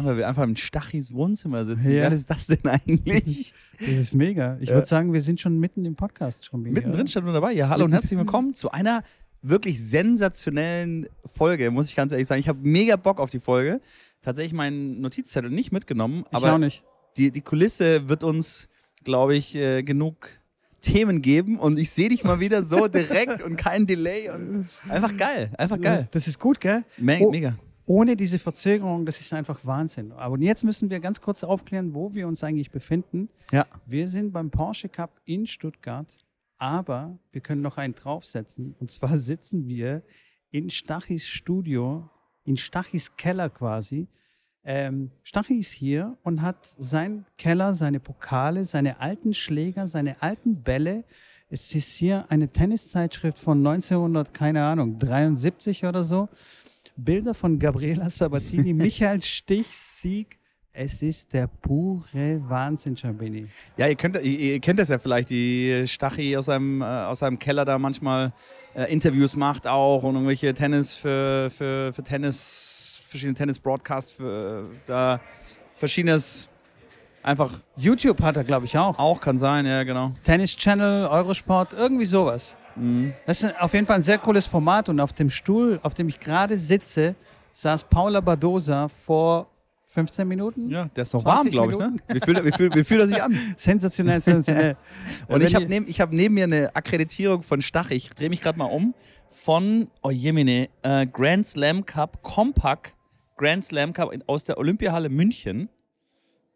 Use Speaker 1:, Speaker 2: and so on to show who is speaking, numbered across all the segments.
Speaker 1: an, weil wir einfach im Stachis Wohnzimmer sitzen.
Speaker 2: Ja.
Speaker 1: Wie geil ist das denn eigentlich?
Speaker 2: Das ist mega. Ich
Speaker 1: Ja.
Speaker 2: würde sagen, wir sind schon mitten im Podcast schon wieder.
Speaker 1: Mittendrin stand nur dabei. Ja, hallo und herzlich willkommen zu einer wirklich sensationellen Folge, muss ich ganz ehrlich sagen. Ich habe mega Bock auf die Folge. Tatsächlich meinen Notizzettel nicht mitgenommen,
Speaker 2: Ich
Speaker 1: aber
Speaker 2: auch nicht.
Speaker 1: die, die Kulisse wird uns, glaube ich, äh, genug Themen geben und ich sehe dich mal wieder so direkt und kein Delay und einfach geil, einfach geil.
Speaker 2: Das ist gut, gell?
Speaker 1: Me
Speaker 2: Oh.
Speaker 1: Mega.
Speaker 2: Ohne diese Verzögerung, das ist einfach Wahnsinn. Aber jetzt müssen wir ganz kurz aufklären, wo wir uns eigentlich befinden.
Speaker 1: Ja.
Speaker 2: Wir sind beim Porsche Cup in Stuttgart, aber wir können noch einen draufsetzen. Und zwar sitzen wir in Stachis Studio, in Stachis Keller quasi. Ähm, Stachi ist hier und hat seinen Keller, seine Pokale, seine alten Schläger, seine alten Bälle. Es ist hier eine Tenniszeitschrift von 1900, keine Ahnung, 73 oder so. Bilder von Gabriela Sabatini, Michael Stich, Sieg. Es ist der pure Wahnsinn, Schabini.
Speaker 1: Ja, ihr, könnt, ihr, ihr kennt das ja vielleicht, die Stachi aus seinem, äh, aus seinem Keller da manchmal äh, Interviews macht auch und irgendwelche Tennis für, für, für Tennis, verschiedene Tennis-Broadcasts, äh, da verschiedenes einfach
Speaker 2: YouTube hat er, glaube ich, auch.
Speaker 1: auch kann sein, ja, genau.
Speaker 2: Tennis Channel, Eurosport, irgendwie sowas. Das ist auf jeden Fall ein sehr cooles Format und auf dem Stuhl, auf dem ich gerade sitze, saß Paula Badosa vor 15 Minuten.
Speaker 1: Ja, der ist noch
Speaker 2: 20
Speaker 1: warm, glaube ich, ne? Wie fühlt, er- wie, fühlt, wie fühlt er sich an?
Speaker 2: Sensationell, sensationell.
Speaker 1: Und
Speaker 2: Wenn
Speaker 1: ich habe neben, ich hab neben mir eine Akkreditierung von Stach. Ich drehe mich gerade mal um. Von, oh Jemine, äh, Grand Slam Cup, Compact Grand Slam Cup aus der Olympiahalle München.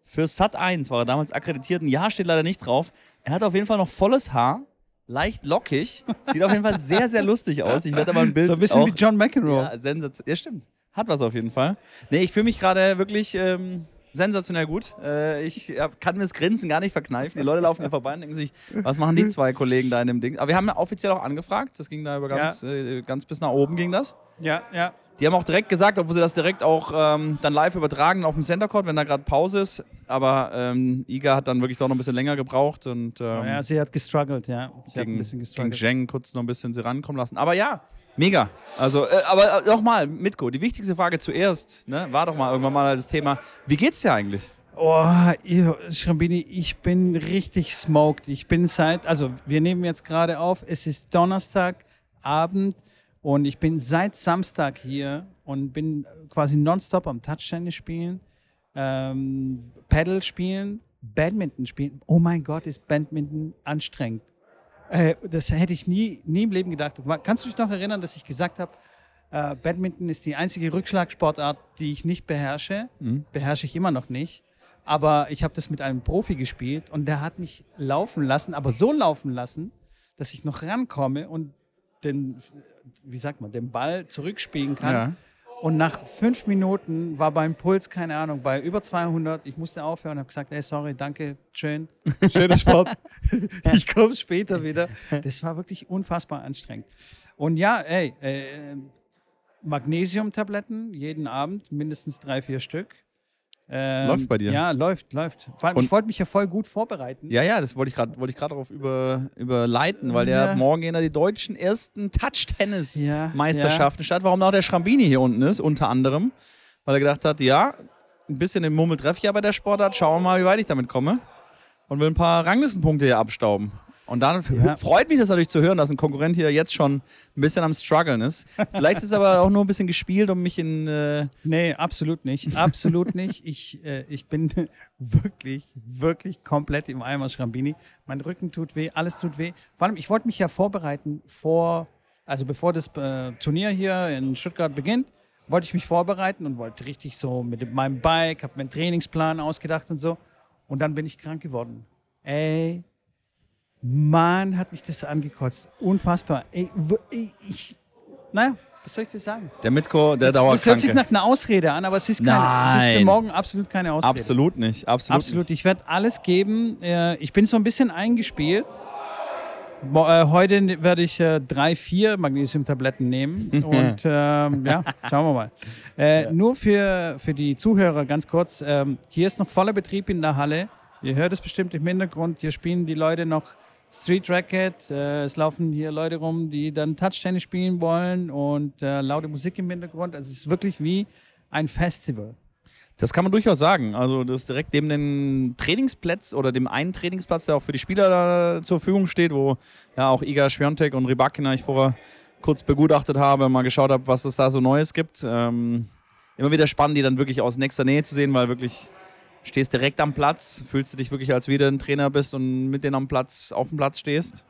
Speaker 1: Für Sat 1 war er damals akkreditiert. Ein Jahr steht leider nicht drauf. Er hat auf jeden Fall noch volles Haar, leicht lockig. Sieht auf jeden Fall sehr, sehr lustig aus. Ich werde aber ein Bild
Speaker 2: so ein bisschen
Speaker 1: auch,
Speaker 2: wie John McEnroe.
Speaker 1: ja, sensation. Ja, stimmt. Hat was auf jeden Fall. Nee, ich fühle mich gerade wirklich ähm, sensationell gut. Äh, ich ja, kann mir das Grinsen gar nicht verkneifen. Die Leute laufen hier vorbei und denken sich, was machen die zwei Kollegen da in dem Ding? Aber wir haben offiziell auch angefragt. Das ging da über ganz, äh, ganz bis nach oben ging das.
Speaker 2: Ja, ja.
Speaker 1: Die haben auch direkt gesagt, obwohl sie das direkt auch ähm, dann live übertragen auf dem Center Court, wenn da gerade Pause ist. Aber ähm, Iga hat dann wirklich doch noch ein bisschen länger gebraucht und ähm,
Speaker 2: ja, sie hat gestruggelt, ja. Sie hat ein
Speaker 1: gegen,
Speaker 2: bisschen
Speaker 1: gegen
Speaker 2: gestruggelt.
Speaker 1: Zheng kurz noch ein bisschen sie rankommen lassen. Aber ja, mega. Also, äh, aber äh, nochmal, Mitko, die wichtigste Frage zuerst, ne, war doch mal irgendwann mal das Thema, wie geht's dir eigentlich?
Speaker 2: Oh, Schrambini, ich bin richtig smoked. Ich bin seit, also wir nehmen jetzt gerade auf, es ist Donnerstagabend und ich bin seit Samstag hier und bin quasi nonstop am Touchtennis spielen, ähm, Paddle spielen, Badminton spielen. Oh mein Gott, ist Badminton anstrengend. Äh, das hätte ich nie, nie im Leben gedacht. Kannst du dich noch erinnern, dass ich gesagt habe, äh, Badminton ist die einzige Rückschlagsportart, die ich nicht beherrsche. Beherrsche ich immer noch nicht. Aber ich habe das mit einem Profi gespielt und der hat mich laufen lassen, aber so laufen lassen, dass ich noch rankomme und den, wie sagt man, den Ball zurückspielen kann.
Speaker 1: Ja.
Speaker 2: Und nach fünf Minuten war beim Puls, keine Ahnung, bei über 200. Ich musste aufhören und habe gesagt, ey, sorry, danke, schön, schöner Sport. ich komme später wieder. Das war wirklich unfassbar anstrengend. Und ja, ey, äh, Magnesiumtabletten jeden Abend, mindestens drei, vier Stück. Ähm,
Speaker 1: Läuft bei dir?
Speaker 2: Ja, läuft, läuft. Vor allem,
Speaker 1: Und-
Speaker 2: ich wollte mich ja voll gut vorbereiten.
Speaker 1: Ja, ja, das wollte ich gerade wollte ich darauf über, überleiten, weil der
Speaker 2: Ja.
Speaker 1: morgen gehen da die deutschen ersten
Speaker 2: Ja,
Speaker 1: Touch-Tennis-Meisterschaften statt. Warum auch der Schrambini hier unten ist, unter anderem. Weil er gedacht hat, ja, ein bisschen im Mummel treffe ich ja bei der Sportart, schauen wir mal, wie weit ich damit komme. Und will ein paar Ranglistenpunkte hier abstauben. Und dann
Speaker 2: Ja.
Speaker 1: freut mich das natürlich zu hören, dass ein Konkurrent hier jetzt schon ein bisschen am struggeln ist. Vielleicht ist es aber auch nur ein bisschen gespielt, um mich in. Äh,
Speaker 2: Nee, absolut nicht. Absolut nicht. Ich, äh, ich bin wirklich, wirklich komplett im Eimer Schrambini. Mein Rücken tut weh, alles tut weh. Vor allem, ich wollte mich ja vorbereiten vor, also bevor das äh, Turnier hier in Stuttgart beginnt, wollte ich mich vorbereiten und wollte richtig so mit meinem Bike, habe mir einen Trainingsplan ausgedacht und so. Und dann bin ich krank geworden. Ey, Mann, hat mich das angekotzt. Unfassbar. Ey, ich, naja, was soll ich dir sagen?
Speaker 1: der Mitko, der
Speaker 2: Das, das hört sich
Speaker 1: Dauerkranke.
Speaker 2: nach einer Ausrede an, aber es ist, keine, es ist für morgen absolut keine Ausrede.
Speaker 1: Absolut nicht. Absolut,
Speaker 2: Absolut.
Speaker 1: Nicht.
Speaker 2: Ich werde alles geben. Äh, Ich bin so ein bisschen eingespielt. Äh, Heute werde ich äh, drei, vier Magnesiumtabletten nehmen. Und ähm, ja, schauen wir mal. Äh, Nur für, für die Zuhörer ganz kurz. Ähm, hier ist noch voller Betrieb in der Halle. Ihr hört es bestimmt im Hintergrund. Hier spielen die Leute noch Street Racket. Äh, es laufen hier Leute rum, die dann Touchtennis spielen wollen und äh, laute Musik im Hintergrund. Also es ist wirklich wie ein Festival.
Speaker 1: Das kann man durchaus sagen. Also das ist direkt neben den Trainingsplatz oder dem einen Trainingsplatz, der auch für die Spieler zur Verfügung steht, wo ja auch Iga Schwiontek und Rybakina ich vorher kurz begutachtet habe, mal geschaut habe, was es da so Neues gibt. Ähm, immer wieder spannend, die dann wirklich aus nächster Nähe zu sehen, weil wirklich stehst direkt am Platz, fühlst du dich wirklich, als wieder ein Trainer bist und mit denen am Platz, auf dem Platz stehst.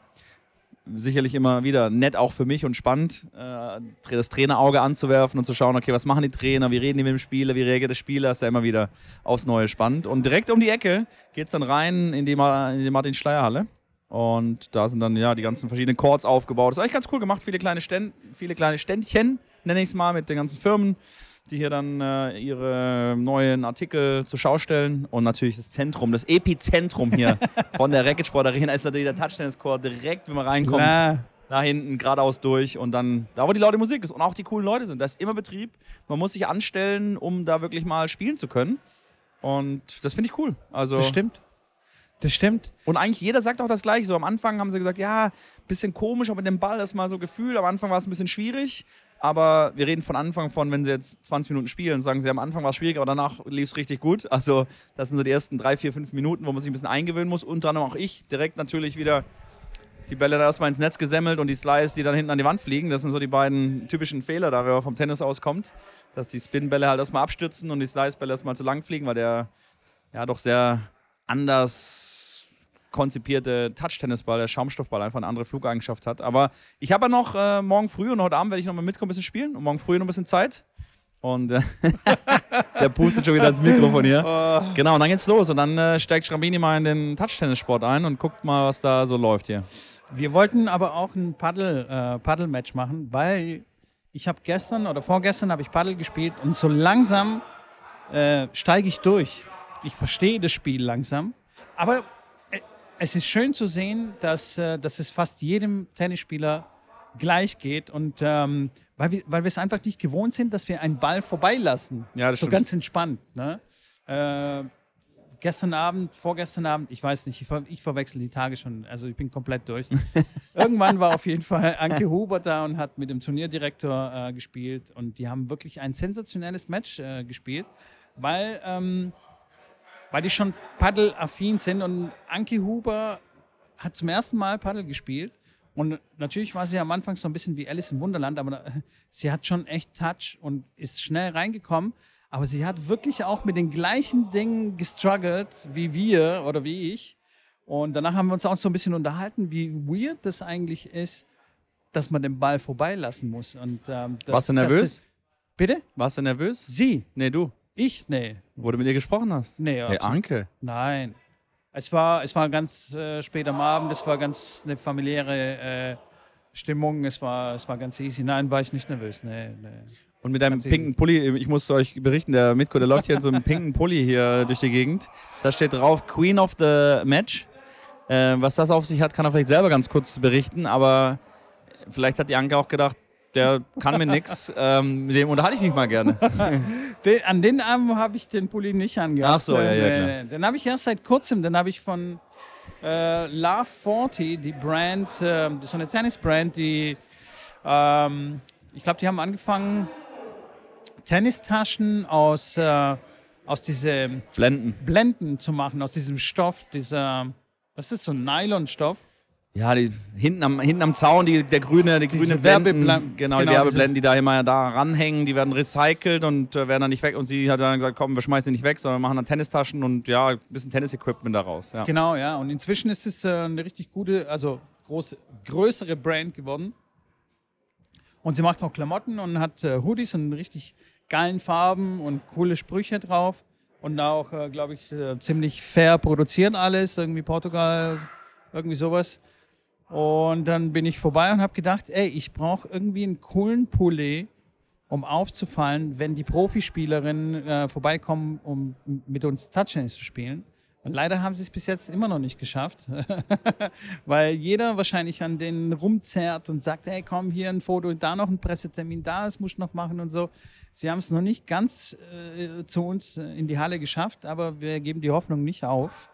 Speaker 1: Sicherlich immer wieder nett auch für mich und spannend, äh, das Trainerauge anzuwerfen und zu schauen, okay, was machen die Trainer, wie reden die mit dem Spieler, wie reagiert der Spieler, ist ja immer wieder aufs Neue spannend. Und direkt um die Ecke geht es dann rein in die, in die Martin-Schleier-Halle. Und da sind dann ja die ganzen verschiedenen Chords aufgebaut. Das ist eigentlich ganz cool gemacht, viele kleine, Ständ, viele kleine Ständchen, nenne ich es mal, mit den ganzen Firmen die hier dann äh, ihre neuen Artikel zur Schau stellen. Und natürlich das Zentrum, das Epizentrum hier von der Racket Sport Arena ist natürlich der Touchtennis-Court direkt, wenn man reinkommt. Klar. Da hinten geradeaus durch und dann da, wo die laute Musik ist und auch die coolen Leute sind. Da ist immer Betrieb. Man muss sich anstellen, um da wirklich mal spielen zu können. Und das finde ich cool. Also,
Speaker 2: das stimmt. Das stimmt.
Speaker 1: Und eigentlich jeder sagt auch das Gleiche. So am Anfang haben sie gesagt, ja, bisschen komisch, aber mit dem Ball ist mal so Gefühl. Am Anfang war es ein bisschen schwierig. Aber wir reden von Anfang von, wenn sie jetzt 20 Minuten spielen, sagen sie, am Anfang war es schwierig, aber danach lief es richtig gut. Also das sind so die ersten drei, vier, fünf Minuten, wo man sich ein bisschen eingewöhnen muss. Unter anderem auch ich direkt natürlich wieder die Bälle da erstmal ins Netz gesemmelt und die Slice, die dann hinten an die Wand fliegen. Das sind so die beiden typischen Fehler, da wer vom Tennis auskommt, dass die Spin-Bälle halt erstmal abstürzen und die Slice-Bälle erstmal zu lang fliegen, weil der ja doch sehr anders konzipierte Touch-Tennisball, der Schaumstoffball, einfach eine andere Flugeigenschaft hat. Aber ich habe ja noch äh, morgen früh und heute Abend werde ich noch mal mitkommen, ein bisschen spielen und morgen früh noch ein bisschen Zeit. Und äh, der pustet schon wieder ins Mikrofon hier. Oh. Genau, und dann geht's los. Und dann äh, steigt Schrambini mal in den Touch-Tennis-Sport ein und guckt mal, was da so läuft hier.
Speaker 2: Wir wollten aber auch ein äh, Paddle-Match machen, weil ich habe gestern oder vorgestern habe ich Paddle gespielt und so langsam äh, steige ich durch. Ich verstehe das Spiel langsam. Aber es ist schön zu sehen, dass, äh, dass es fast jedem Tennisspieler gleich geht und ähm, weil, wir, weil wir es einfach nicht gewohnt sind, dass wir einen Ball vorbeilassen. Ja, das so stimmt. ganz entspannt. Ne? Äh, gestern Abend, vorgestern Abend, ich weiß nicht, ich, ver ich verwechsel die Tage schon, also ich bin komplett durch. Irgendwann war auf jeden Fall Anke Huber da und hat mit dem Turnierdirektor äh, gespielt und die haben wirklich ein sensationelles Match äh, gespielt, weil ähm, weil die schon paddelaffin sind. Und Anki Huber hat zum ersten Mal Paddel gespielt. Und natürlich war sie am Anfang so ein bisschen wie Alice im Wunderland, aber sie hat schon echt Touch und ist schnell reingekommen. Aber sie hat wirklich auch mit den gleichen Dingen gestruggelt wie wir oder wie ich. Und danach haben wir uns auch so ein bisschen unterhalten, wie weird das eigentlich ist, dass man den Ball vorbeilassen muss. Und, ähm,
Speaker 1: das, Warst du nervös?
Speaker 2: Das, bitte?
Speaker 1: Warst du nervös?
Speaker 2: Sie.
Speaker 1: Nee, du.
Speaker 2: Ich? Nee.
Speaker 1: Wo du mit ihr gesprochen hast?
Speaker 2: Nee,
Speaker 1: Hey, Anke.
Speaker 2: Nein. Es war, es war ganz äh, spät am Abend, es war ganz eine familiäre äh, Stimmung, es war, es war ganz easy. Nein, war ich nicht nervös. Nee, nee.
Speaker 1: Und mit deinem pinken Pulli, ich muss euch berichten, der Mitko, der läuft hier in so einem pinken Pulli hier durch die Gegend. Da steht drauf Queen of the Match. Äh, was das auf sich hat, kann er vielleicht selber ganz kurz berichten, aber vielleicht hat die Anke auch gedacht, der kann mir nichts. Ähm, mit dem unterhalte ich mich mal gerne.
Speaker 2: den, an den Abend habe ich den Pulli nicht angehabt.
Speaker 1: Ach so, ja, ja, klar.
Speaker 2: Den habe ich erst seit kurzem. Den habe ich von äh, Love 40, die Brand, äh, das ist so eine Tennisbrand, die, ähm, ich glaube, die haben angefangen, Tennistaschen aus, äh, aus diesen
Speaker 1: Blenden.
Speaker 2: Blenden zu machen, aus diesem Stoff, dieser, was ist so ein Nylonstoff?
Speaker 1: Ja, die, hinten, am, hinten am Zaun, die, der grüne, die grüne Blenden, genau, die genau, Werbeblenden, die da immer da ranhängen, die werden recycelt und äh, werden dann nicht weg. Und sie hat dann gesagt, komm, wir schmeißen die nicht weg, sondern machen dann Tennistaschen und ja, ein bisschen Tennis-Equipment daraus. Ja.
Speaker 2: Genau, ja. Und inzwischen ist es äh, eine richtig gute, also große, größere Brand geworden. Und sie macht auch Klamotten und hat äh, Hoodies und richtig geilen Farben und coole Sprüche drauf. Und auch, äh, glaube ich, äh, ziemlich fair produziert alles, irgendwie Portugal, irgendwie sowas. Und dann bin ich vorbei und habe gedacht, ey, ich brauche irgendwie einen coolen Pulli, um aufzufallen, wenn die Profispielerinnen äh, vorbeikommen, um mit uns Touchtennis zu spielen. Und leider haben sie es bis jetzt immer noch nicht geschafft, weil jeder wahrscheinlich an denen rumzerrt und sagt, hey, komm, hier ein Foto, da noch ein Pressetermin, da, das muss ich noch machen und so. Sie haben es noch nicht ganz äh, zu uns in die Halle geschafft, aber wir geben die Hoffnung nicht auf.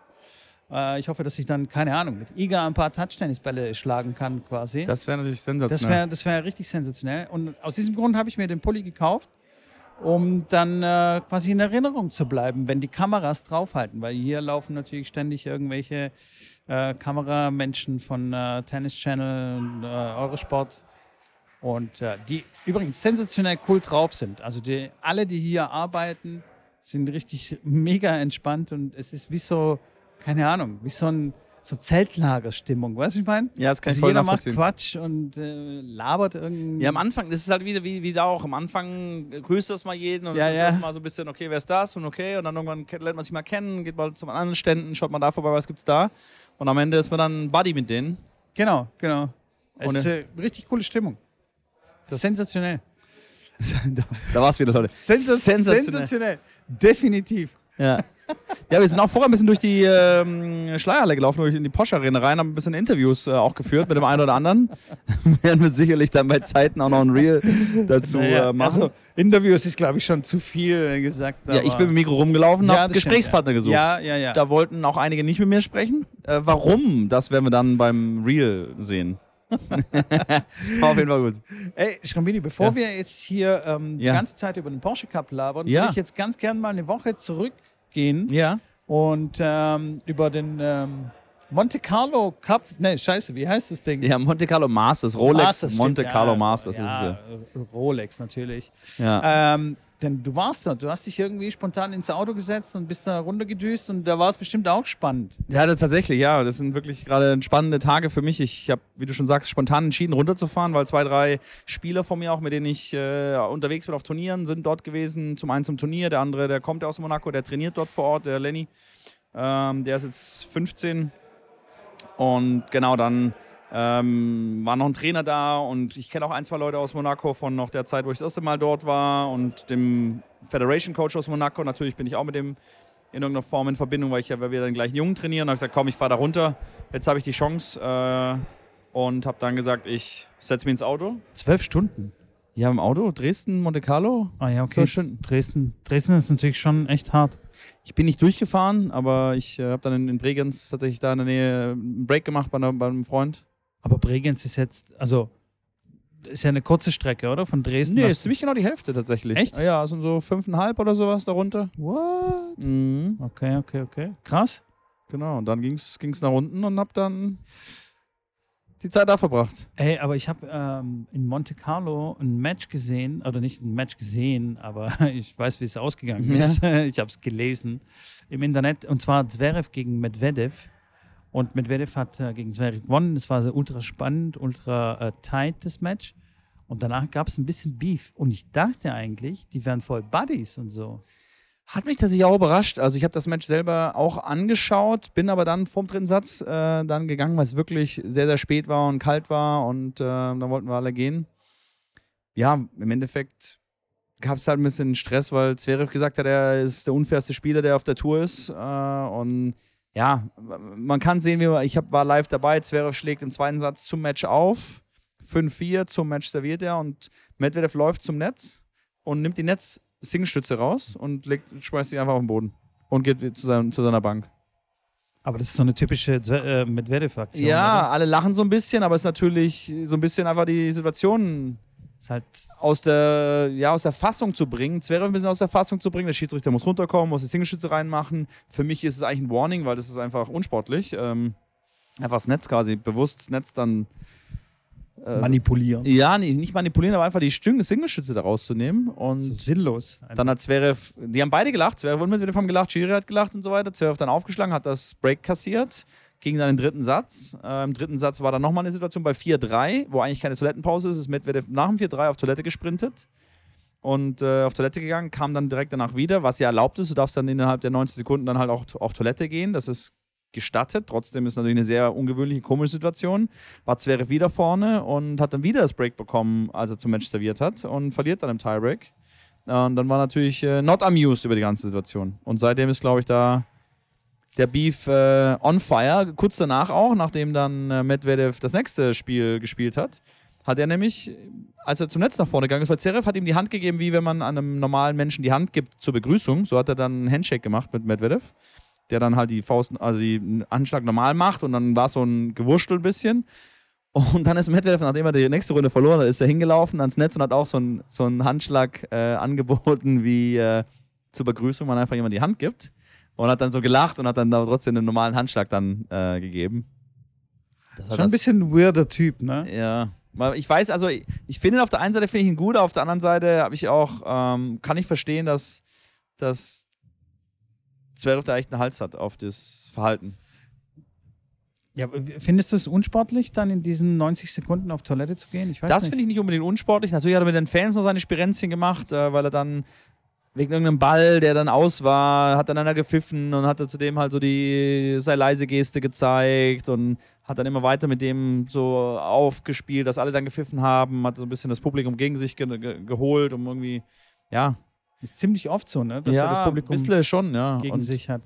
Speaker 2: Äh, ich hoffe, dass ich dann, keine Ahnung, mit Iga ein paar Touchtennisbälle schlagen kann quasi.
Speaker 1: Das wäre natürlich sensationell.
Speaker 2: Das wäre das wär richtig sensationell. Und aus diesem Grund habe ich mir den Pulli gekauft. um dann äh, quasi in Erinnerung zu bleiben, wenn die Kameras draufhalten. Weil hier laufen natürlich ständig irgendwelche äh, Kameramenschen von äh, Tennis Channel, äh, Eurosport und äh, die übrigens sensationell cool drauf sind. Also die, alle, die hier arbeiten, sind richtig mega entspannt und es ist wie so, keine Ahnung, wie so ein so Zeltlagerstimmung, weißt du, ich meine?
Speaker 1: Ja, das kann
Speaker 2: also
Speaker 1: ich voll
Speaker 2: jeder macht. Quatsch und äh, labert irgendwie.
Speaker 1: Ja, am Anfang, das ist halt wieder wie, wie da auch. Am Anfang grüßt das mal jeden und
Speaker 2: Ja,
Speaker 1: es ist
Speaker 2: ja.
Speaker 1: erstmal so ein bisschen, okay, wer ist das und okay. Und dann irgendwann lernt man sich mal kennen, geht mal zu anderen Ständen, schaut mal da vorbei, was gibt's da. Und am Ende ist man dann Buddy mit denen.
Speaker 2: Genau, genau. Es ist äh, richtig coole Stimmung. sensationell.
Speaker 1: da da war's wieder, Leute.
Speaker 2: sensationell. Definitiv.
Speaker 1: Ja. ja, wir sind auch vorher ein bisschen durch die ähm, Schleierhalle gelaufen, durch in die Porsche Arena rein, haben ein bisschen Interviews äh, auch geführt mit dem einen oder anderen. Werden wir sicherlich dann bei Zeiten auch noch ein Reel dazu
Speaker 2: Naja,
Speaker 1: äh, machen.
Speaker 2: also, Interviews ist, glaube ich, schon zu viel gesagt.
Speaker 1: ja, ich bin mit dem Mikro rumgelaufen
Speaker 2: Ja,
Speaker 1: habe
Speaker 2: das stimmt,
Speaker 1: Gesprächspartner
Speaker 2: ja.
Speaker 1: gesucht.
Speaker 2: Ja, ja, ja.
Speaker 1: Da wollten auch einige nicht mit mir sprechen. Äh, warum? Das werden wir dann beim Reel sehen. Auf jeden Fall gut.
Speaker 2: Ey, Schrambini, bevor
Speaker 1: Ja.
Speaker 2: wir jetzt hier ähm, die
Speaker 1: Ja.
Speaker 2: ganze Zeit über den Porsche Cup labern,
Speaker 1: Ja.
Speaker 2: würde ich jetzt ganz gern mal eine Woche zurückgehen
Speaker 1: Ja.
Speaker 2: und ähm, über den ähm, Monte Carlo Cup, ne, scheiße, wie heißt das Ding?
Speaker 1: Ja, Monte Carlo Masters, Rolex,
Speaker 2: Masters,
Speaker 1: Monte
Speaker 2: stimmt,
Speaker 1: Carlo
Speaker 2: ja,
Speaker 1: Masters.
Speaker 2: Ja,
Speaker 1: ist
Speaker 2: äh, Rolex natürlich.
Speaker 1: es, ja. Ja.
Speaker 2: Ähm, denn du warst dort, du hast dich irgendwie spontan ins Auto gesetzt und bist da runtergedüst und da war es bestimmt auch spannend.
Speaker 1: Ja, das tatsächlich, ja. Das sind wirklich gerade spannende Tage für mich. Ich habe, wie du schon sagst, spontan entschieden, runterzufahren, weil zwei, drei Spieler von mir auch, mit denen ich äh, unterwegs bin auf Turnieren, sind dort gewesen. Zum einen zum Turnier, der andere, der kommt aus Monaco, der trainiert dort vor Ort, der Lenny. Ähm, der ist jetzt 15. Und genau, dann ähm, war noch ein Trainer da und ich kenne auch ein, zwei Leute aus Monaco von noch der Zeit, wo ich das erste Mal dort war und dem Federation Coach aus Monaco. Natürlich bin ich auch mit dem in irgendeiner Form in Verbindung, weil ich ja, weil wir den gleichen Jungen trainieren. Habe ich gesagt, komm, ich fahre da runter. Jetzt habe ich die Chance äh, und habe dann gesagt, ich setze mich ins Auto.
Speaker 2: Zwölf Stunden.
Speaker 1: Ja, im Auto, Dresden, Monte Carlo.
Speaker 2: Ah ja,
Speaker 1: okay.
Speaker 2: Dresden, Dresden ist natürlich schon echt hart.
Speaker 1: Ich bin nicht durchgefahren, aber ich äh, habe dann in, in Bregenz tatsächlich da in der Nähe einen Break gemacht bei, einer, bei einem Freund.
Speaker 2: Aber Bregenz ist jetzt, also ist ja eine kurze Strecke, oder? Von Dresden.
Speaker 1: Nee, ist ziemlich genau die Hälfte tatsächlich.
Speaker 2: Echt?
Speaker 1: Ja, sind so fünfeinhalb oder sowas darunter.
Speaker 2: What?
Speaker 1: Mhm.
Speaker 2: Okay, okay, okay. Krass.
Speaker 1: Genau, und dann ging es nach unten und habe dann die Zeit da verbracht.
Speaker 2: Ey, aber ich habe ähm, in Monte Carlo ein Match gesehen, oder nicht ein Match gesehen, aber ich weiß, wie es ausgegangen
Speaker 1: Ja.
Speaker 2: ist. Ich habe es gelesen im Internet, und zwar Zverev gegen Medvedev. Und Medvedev hat äh, gegen Zverev gewonnen. Es war so ultra spannend, ultra äh, tight, das Match. Und danach gab es ein bisschen Beef. Und ich dachte eigentlich, die wären voll Buddies und so.
Speaker 1: Hat mich tatsächlich auch überrascht. Also ich habe das Match selber auch angeschaut, bin aber dann vorm dritten Satz äh, dann gegangen, weil es wirklich sehr, sehr spät war und kalt war und äh, dann wollten wir alle gehen. Ja, im Endeffekt gab es halt ein bisschen Stress, weil Zverev gesagt hat, er ist der unfairste Spieler, der auf der Tour ist. Äh, und ja, man kann sehen, wie man, ich hab, war live dabei, Zverev schlägt im zweiten Satz zum Match auf, 5-4 zum Match serviert er und Medvedev läuft zum Netz und nimmt die Netz Singlestütze raus und legt, schmeißt sie einfach auf den Boden und geht zu, seinem, zu seiner Bank.
Speaker 2: Aber das ist so eine typische äh, Medvedev-Aktion.
Speaker 1: Ja,
Speaker 2: oder?
Speaker 1: alle lachen so ein bisschen, aber es ist natürlich so ein bisschen einfach die Situation
Speaker 2: Ist halt
Speaker 1: aus der, ja, aus der Fassung zu bringen. Zverev ein bisschen aus der Fassung zu bringen. Der Schiedsrichter muss runterkommen, muss die Singlestütze reinmachen. Für mich ist es eigentlich ein Warning, weil das ist einfach unsportlich. Ähm, einfach das Netz quasi, bewusst das Netz dann äh,
Speaker 2: manipulieren.
Speaker 1: ja, nee, nicht manipulieren, aber einfach die Singlestütze da rauszunehmen. Und
Speaker 2: So sinnlos.
Speaker 1: Dann hat Zverev, die haben beide gelacht, Zverev und Medvedev haben gelacht, Schiri hat gelacht und so weiter. Zverev dann aufgeschlagen, hat das Break kassiert, ging dann in den dritten Satz. Äh, Im dritten Satz war dann nochmal eine Situation bei 4-3, wo eigentlich keine Toilettenpause ist, ist Medvedev nach dem 4-3 auf Toilette gesprintet und äh, auf Toilette gegangen, kam dann direkt danach wieder, was ja erlaubt ist. Du darfst dann innerhalb der 90 Sekunden dann halt auch auf Toilette gehen, das ist gestattet. Trotzdem ist natürlich eine sehr ungewöhnliche, komische Situation. War Zverev wieder vorne und hat dann wieder das Break bekommen, als er zum Match serviert hat und verliert dann im Tiebreak. Und dann war natürlich äh, not amused über die ganze Situation. Und seitdem ist, glaube ich, da der Beef äh, on fire. Kurz danach auch, nachdem dann äh, Medvedev das nächste Spiel gespielt hat, hat er nämlich, als er zum Netz nach vorne gegangen ist, weil Zverev hat ihm die Hand gegeben, wie wenn man einem normalen Menschen die Hand gibt zur Begrüßung. So hat er dann einen Handshake gemacht mit Medvedev, der dann halt die Faust, also den Anschlag normal macht und dann war es so ein Gewurschtel ein bisschen. Und dann ist Medvedev, nachdem er die nächste Runde verloren hat, ist er hingelaufen ans Netz und hat auch so einen so einen Handschlag äh, angeboten, wie äh, zur Begrüßung man einfach jemand die Hand gibt. Und hat dann so gelacht und hat dann aber trotzdem einen normalen Handschlag dann äh, gegeben. Das
Speaker 2: Schon ein
Speaker 1: das-
Speaker 2: bisschen ein weirder Typ, ne?
Speaker 1: ja. Ich weiß, also ich, ich finde ihn auf der einen Seite finde ich ihn gut, auf der anderen Seite habe ich auch, ähm, kann ich verstehen, dass, dass Zverev da echt einen Hals hat auf das Verhalten.
Speaker 2: Ja, findest du es unsportlich, dann in diesen 90 Sekunden auf Toilette zu gehen? Ich weiß
Speaker 1: Das finde ich nicht unbedingt unsportlich. Natürlich hat er mit den Fans noch seine Spirenzchen gemacht, äh, weil er dann wegen irgendeinem Ball, der dann aus war, hat dann einer gepfiffen und hat er zudem halt so die sei leise Geste gezeigt und hat dann immer weiter mit dem so aufgespielt, dass alle dann gepfiffen haben, hat so ein bisschen das Publikum gegen sich ge ge geholt, um irgendwie, ja,
Speaker 2: Ist ziemlich oft so, ne? Dass
Speaker 1: ja,
Speaker 2: er das Publikum
Speaker 1: ein bisschen schon, ja.
Speaker 2: gegen
Speaker 1: und,
Speaker 2: sich hat.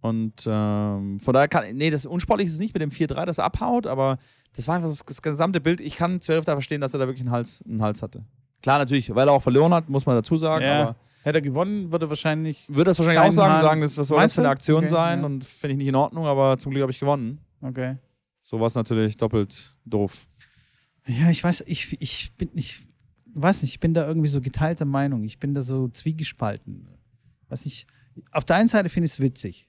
Speaker 1: Und ähm, von daher kann, nee, das unsportlich ist es nicht mit dem 4-3, das abhaut, aber das war einfach das, das gesamte Bild. Ich kann Zverev da verstehen, dass er da wirklich einen Hals, einen Hals hatte. Klar, natürlich, weil er auch verloren hat, muss man dazu sagen,
Speaker 2: Ja.
Speaker 1: aber
Speaker 2: Hätte er gewonnen, würde er wahrscheinlich.
Speaker 1: würde das wahrscheinlich auch sagen,
Speaker 2: Hahn-
Speaker 1: sagen das, was soll das für eine? Aktion
Speaker 2: Okay,
Speaker 1: sein
Speaker 2: ja.
Speaker 1: und finde ich nicht in Ordnung, aber zum Glück habe ich gewonnen.
Speaker 2: Okay.
Speaker 1: So war es natürlich doppelt doof.
Speaker 2: Ja, ich weiß, ich, ich bin, ich weiß nicht, ich bin da irgendwie so geteilter Meinung. Ich bin da so zwiegespalten. Weiß nicht. Auf der einen Seite finde ich es witzig.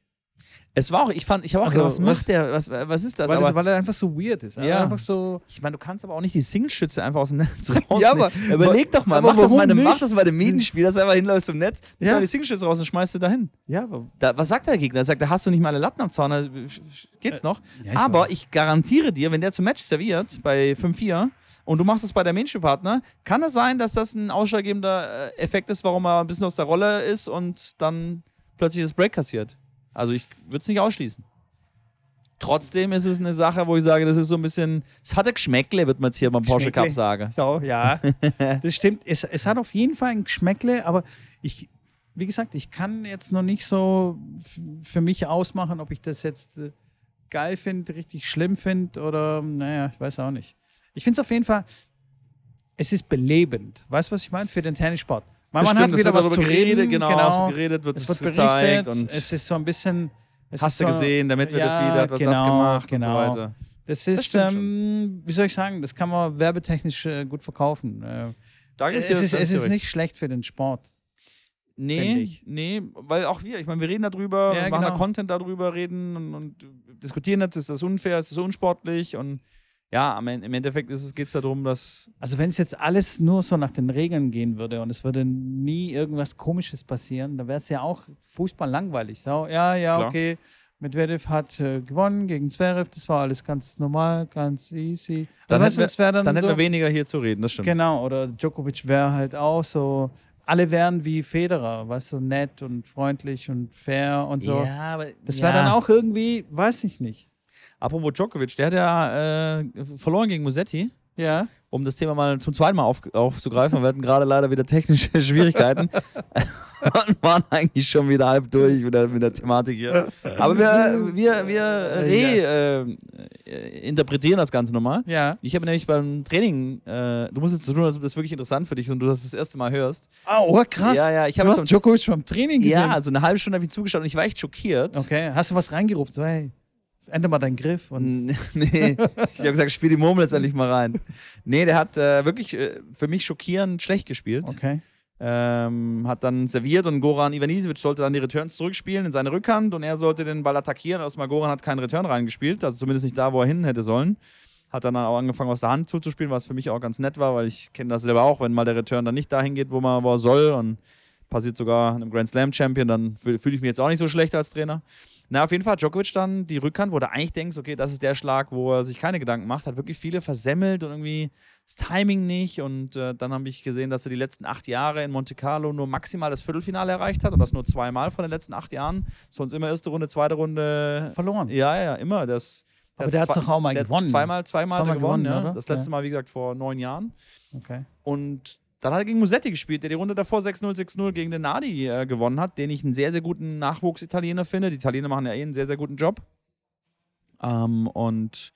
Speaker 1: Es war auch, ich fand, ich habe auch
Speaker 2: Also,
Speaker 1: gedacht, was macht der, was, was ist das?
Speaker 2: weil,
Speaker 1: aber
Speaker 2: das, weil er einfach so weird ist.
Speaker 1: Ja.
Speaker 2: Einfach so.
Speaker 1: ich meine, du kannst aber auch nicht die Single-Schütze einfach aus dem Netz rausnehmen.
Speaker 2: Ja, aber-
Speaker 1: Überleg doch mal,
Speaker 2: aber
Speaker 1: mach das,
Speaker 2: nicht?
Speaker 1: mach das bei dem Medenspiel, dass du einfach hinläufst im Netz, nimmst
Speaker 2: Ja.
Speaker 1: die Single-Schütze raus und schmeißt du dahin.
Speaker 2: Ja, aber.
Speaker 1: Da, was sagt der Gegner? Er sagt, da hast du nicht mal alle Latten am Zaun, da geht's noch.
Speaker 2: ja, ich
Speaker 1: Aber
Speaker 2: weiß.
Speaker 1: ich garantiere dir, wenn der zum Match serviert bei 5-4 und du machst es bei der Mainstream-Partner, kann es sein, dass das ein ausschlaggebender äh, Effekt ist, warum er ein bisschen aus der Rolle ist und dann plötzlich das Break kassiert. Also ich würde es nicht ausschließen. Trotzdem ist es eine Sache, wo ich sage, das ist so ein bisschen, es hat ein Geschmäckle, wird man jetzt hier beim Porsche Cup sagen.
Speaker 2: So, ja. das stimmt. Es, es hat auf jeden Fall ein Geschmäckle, aber ich, wie gesagt, ich kann jetzt noch nicht so für mich ausmachen, ob ich das jetzt äh, geil finde, richtig schlimm finde oder, naja, ich weiß auch nicht. Ich finde es auf jeden Fall, es ist belebend. Weißt du, was ich meine? Für den Tennissport. Weil
Speaker 1: Das
Speaker 2: man
Speaker 1: stimmt,
Speaker 2: hat wieder was zu
Speaker 1: darüber
Speaker 2: reden.
Speaker 1: geredet, genau, es geredet, wird
Speaker 2: es
Speaker 1: es
Speaker 2: wird
Speaker 1: gezeigt und
Speaker 2: es ist so ein bisschen.
Speaker 1: Hast du
Speaker 2: so,
Speaker 1: gesehen, der Medvedev
Speaker 2: Ja,
Speaker 1: wieder hat was das
Speaker 2: genau,
Speaker 1: gemacht
Speaker 2: genau.
Speaker 1: und so weiter.
Speaker 2: Das ist,
Speaker 1: stimmt
Speaker 2: ähm, wie soll ich sagen, das kann man werbetechnisch äh, gut verkaufen. Äh,
Speaker 1: Da
Speaker 2: es ist, es ist nicht schlecht für den Sport.
Speaker 1: Nee, nee, weil auch wir, ich meine, wir reden darüber,
Speaker 2: Ja,
Speaker 1: machen da
Speaker 2: genau.
Speaker 1: Content darüber, reden und, und diskutieren jetzt, ist das unfair, ist das unsportlich und ja, im Endeffekt geht es darum, dass
Speaker 2: Also wenn es jetzt alles nur so nach den Regeln gehen würde und es würde nie irgendwas Komisches passieren, dann wäre es ja auch Fußball langweilig. So, ja, ja,
Speaker 1: Klar.
Speaker 2: okay. Medvedev hat äh, gewonnen gegen Zverev, das war alles ganz normal, ganz easy.
Speaker 1: Dann
Speaker 2: Aber weißt
Speaker 1: hätten wir-
Speaker 2: dann,
Speaker 1: dann hätten
Speaker 2: so,
Speaker 1: wir weniger hier zu reden, das stimmt.
Speaker 2: Genau, oder Djokovic wäre halt auch so, alle wären wie Federer, weißt du, nett und freundlich und fair und so.
Speaker 1: Ja, aber
Speaker 2: Das
Speaker 1: ja.
Speaker 2: wäre dann auch irgendwie, weiß ich nicht.
Speaker 1: Apropos Djokovic, der hat ja äh, verloren gegen Musetti.
Speaker 2: Ja.
Speaker 1: Um das Thema mal zum zweiten Mal auf, aufzugreifen, wir hatten gerade leider wieder technische Schwierigkeiten und waren eigentlich schon wieder halb durch mit der, mit der Thematik hier. Aber wir, wir, wir re, äh, interpretieren das Ganze nochmal.
Speaker 2: Ja.
Speaker 1: Ich habe nämlich beim Training, äh, du musst jetzt so tun, als ob das wirklich interessant für dich und du das das erste Mal hörst.
Speaker 2: Ah, oh, krass.
Speaker 1: Ja, ja, ich
Speaker 2: du
Speaker 1: habe
Speaker 2: Djokovic beim Training gesehen.
Speaker 1: ja, also eine halbe Stunde habe ich zugeschaut und ich war echt schockiert.
Speaker 2: Okay, hast du was reingerufen? So, hey, ändere mal deinen Griff. Und
Speaker 1: nee, ich habe gesagt, spiel die Murmel jetzt endlich mal rein. Nee, der hat äh, wirklich äh, für mich schockierend schlecht gespielt.
Speaker 2: okay.
Speaker 1: Ähm, hat dann serviert und Goran Ivanisevic sollte dann die Returns zurückspielen in seine Rückhand und er sollte den Ball attackieren. Erstmal Goran hat keinen Return reingespielt, also zumindest nicht da, wo er hin hätte sollen. Hat dann auch angefangen aus der Hand zuzuspielen, was für mich auch ganz nett war, weil ich kenne das selber auch, wenn mal der Return dann nicht dahin geht, wo man wo er soll und passiert sogar einem Grand Slam Champion, dann fühle fühl ich mich jetzt auch nicht so schlecht als Trainer. Na, auf jeden Fall hat Djokovic dann die Rückhand, wo du eigentlich denkst, okay, das ist der Schlag, wo er sich keine Gedanken macht, hat wirklich viele versemmelt und irgendwie das Timing nicht. Und äh, dann habe ich gesehen, dass er die letzten acht Jahre in Monte Carlo nur maximal das Viertelfinale erreicht hat und das nur zweimal von den letzten acht Jahren. Sonst immer erste Runde, zweite Runde.
Speaker 2: Verloren.
Speaker 1: Ja, ja, immer. Das,
Speaker 2: Aber der hat's
Speaker 1: zwei-
Speaker 2: doch auch mal
Speaker 1: der
Speaker 2: gewonnen.
Speaker 1: Zweimal, zweimal,
Speaker 2: Zweimal
Speaker 1: hat gewonnen,
Speaker 2: gewonnen,
Speaker 1: ja. Das letzte
Speaker 2: Ja.
Speaker 1: Mal, wie gesagt, vor neun Jahren.
Speaker 2: Okay.
Speaker 1: Und dann hat er gegen Musetti gespielt, der die Runde davor 6-0, 6-0 gegen den Nadi äh, gewonnen hat, den ich einen sehr, sehr guten Nachwuchsitaliener finde. Die Italiener machen ja eh einen sehr, sehr guten Job. Ähm, und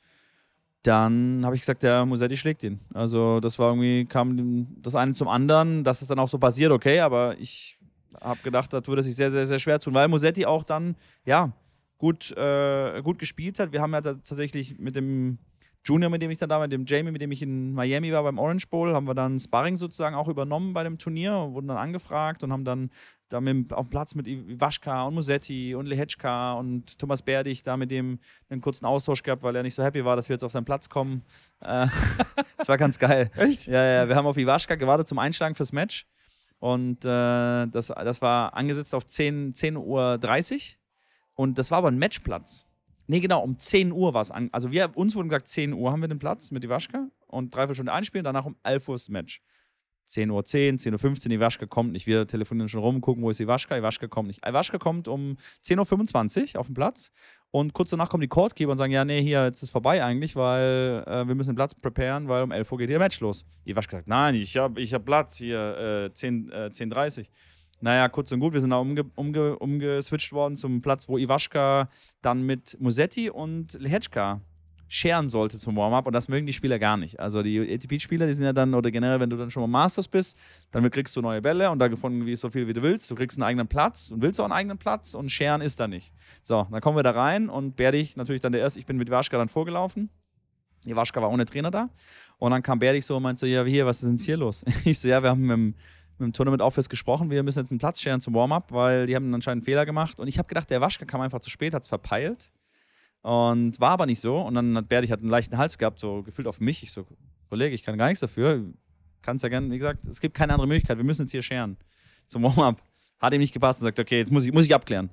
Speaker 1: dann habe ich gesagt, der Musetti schlägt ihn. Also das war irgendwie, kam das eine zum anderen, dass es dann auch so passiert, okay, aber ich habe gedacht, das würde sich sehr, sehr, sehr schwer tun, weil Musetti auch dann, ja, gut, äh, gut gespielt hat. Wir haben ja tatsächlich mit dem Junior, mit dem ich dann da, mit dem Jamie, mit dem ich in Miami war beim Orange Bowl, haben wir dann Sparring sozusagen auch übernommen bei dem Turnier, wurden dann angefragt und haben dann da mit, auf dem Platz mit Iwaschka und Musetti und Lehechka und Thomas Berdig da mit dem einen kurzen Austausch gehabt, weil er nicht so happy war, dass wir jetzt auf seinen Platz kommen. Äh, das war ganz geil.
Speaker 2: Echt?
Speaker 1: Ja, ja, wir haben auf Iwaschka gewartet zum Einschlagen fürs Match und äh, das, das war angesetzt auf 10, 10.30 Uhr und das war aber ein Matchplatz. Nee, genau, um 10 Uhr war es an. Also wir, uns wurden gesagt, 10 Uhr haben wir den Platz mit Iwaschka und dreiviertel Stunde einspielen, danach um 11 Uhr das Match. 10.10 Uhr, 10.15 Uhr, Iwaschka kommt nicht. Wir telefonieren schon rum, gucken, wo ist Iwaschka. Iwaschka kommt nicht. Iwaschka kommt um 10.25 Uhr auf den Platz und kurz danach kommen die Courtkeeper und sagen, ja, nee, hier, jetzt ist vorbei eigentlich, weil äh, wir müssen den Platz preparen, weil um 11 Uhr geht ihr Match los. Iwaschka sagt, nein, ich habe ich hab Platz hier, äh, 10, äh, 10.30 Uhr. Naja, kurz und gut, wir sind da umge umge umgeswitcht worden zum Platz, wo Iwaschka dann mit Musetti und Lehechka scheren sollte zum Warm-up und das mögen die Spieler gar nicht. Also die ATP-Spieler, die sind ja dann, oder generell, wenn du dann schon mal Masters bist, dann kriegst du neue Bälle und da gefunden wie so viel wie du willst. Du kriegst einen eigenen Platz und willst auch einen eigenen Platz und scheren ist da nicht. So, dann kommen wir da rein und Berdig natürlich dann der erste, ich bin mit Iwaschka dann vorgelaufen. Iwaschka war ohne Trainer da und dann kam Berdig so und meinte so, ja, hier, was ist denn hier los? Ich so, ja, wir haben mit dem mit dem Tournament Office gesprochen, wir müssen jetzt einen Platz scheren zum Warm-up, weil die haben anscheinend einen Fehler gemacht. Und ich habe gedacht, der Waschka kam einfach zu spät, hat es verpeilt. Und war aber nicht so. Und dann hat Berdig hat einen leichten Hals gehabt, so gefühlt auf mich. Ich so, Kollege, ich kann gar nichts dafür. Kannst ja gerne, wie gesagt, es gibt keine andere Möglichkeit. Wir müssen jetzt hier scheren. Zum Warm-up. Hat ihm nicht gepasst und sagt, okay, jetzt muss ich, muss ich abklären.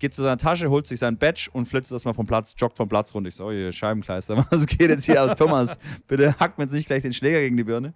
Speaker 1: Geht zu seiner Tasche, holt sich sein Badge und flitzt erstmal vom Platz, joggt vom Platz runter. Ich so, oh, ihr Scheibenkleister, was geht jetzt hier aus? Thomas, bitte hackt mir jetzt nicht gleich den Schläger gegen die Birne.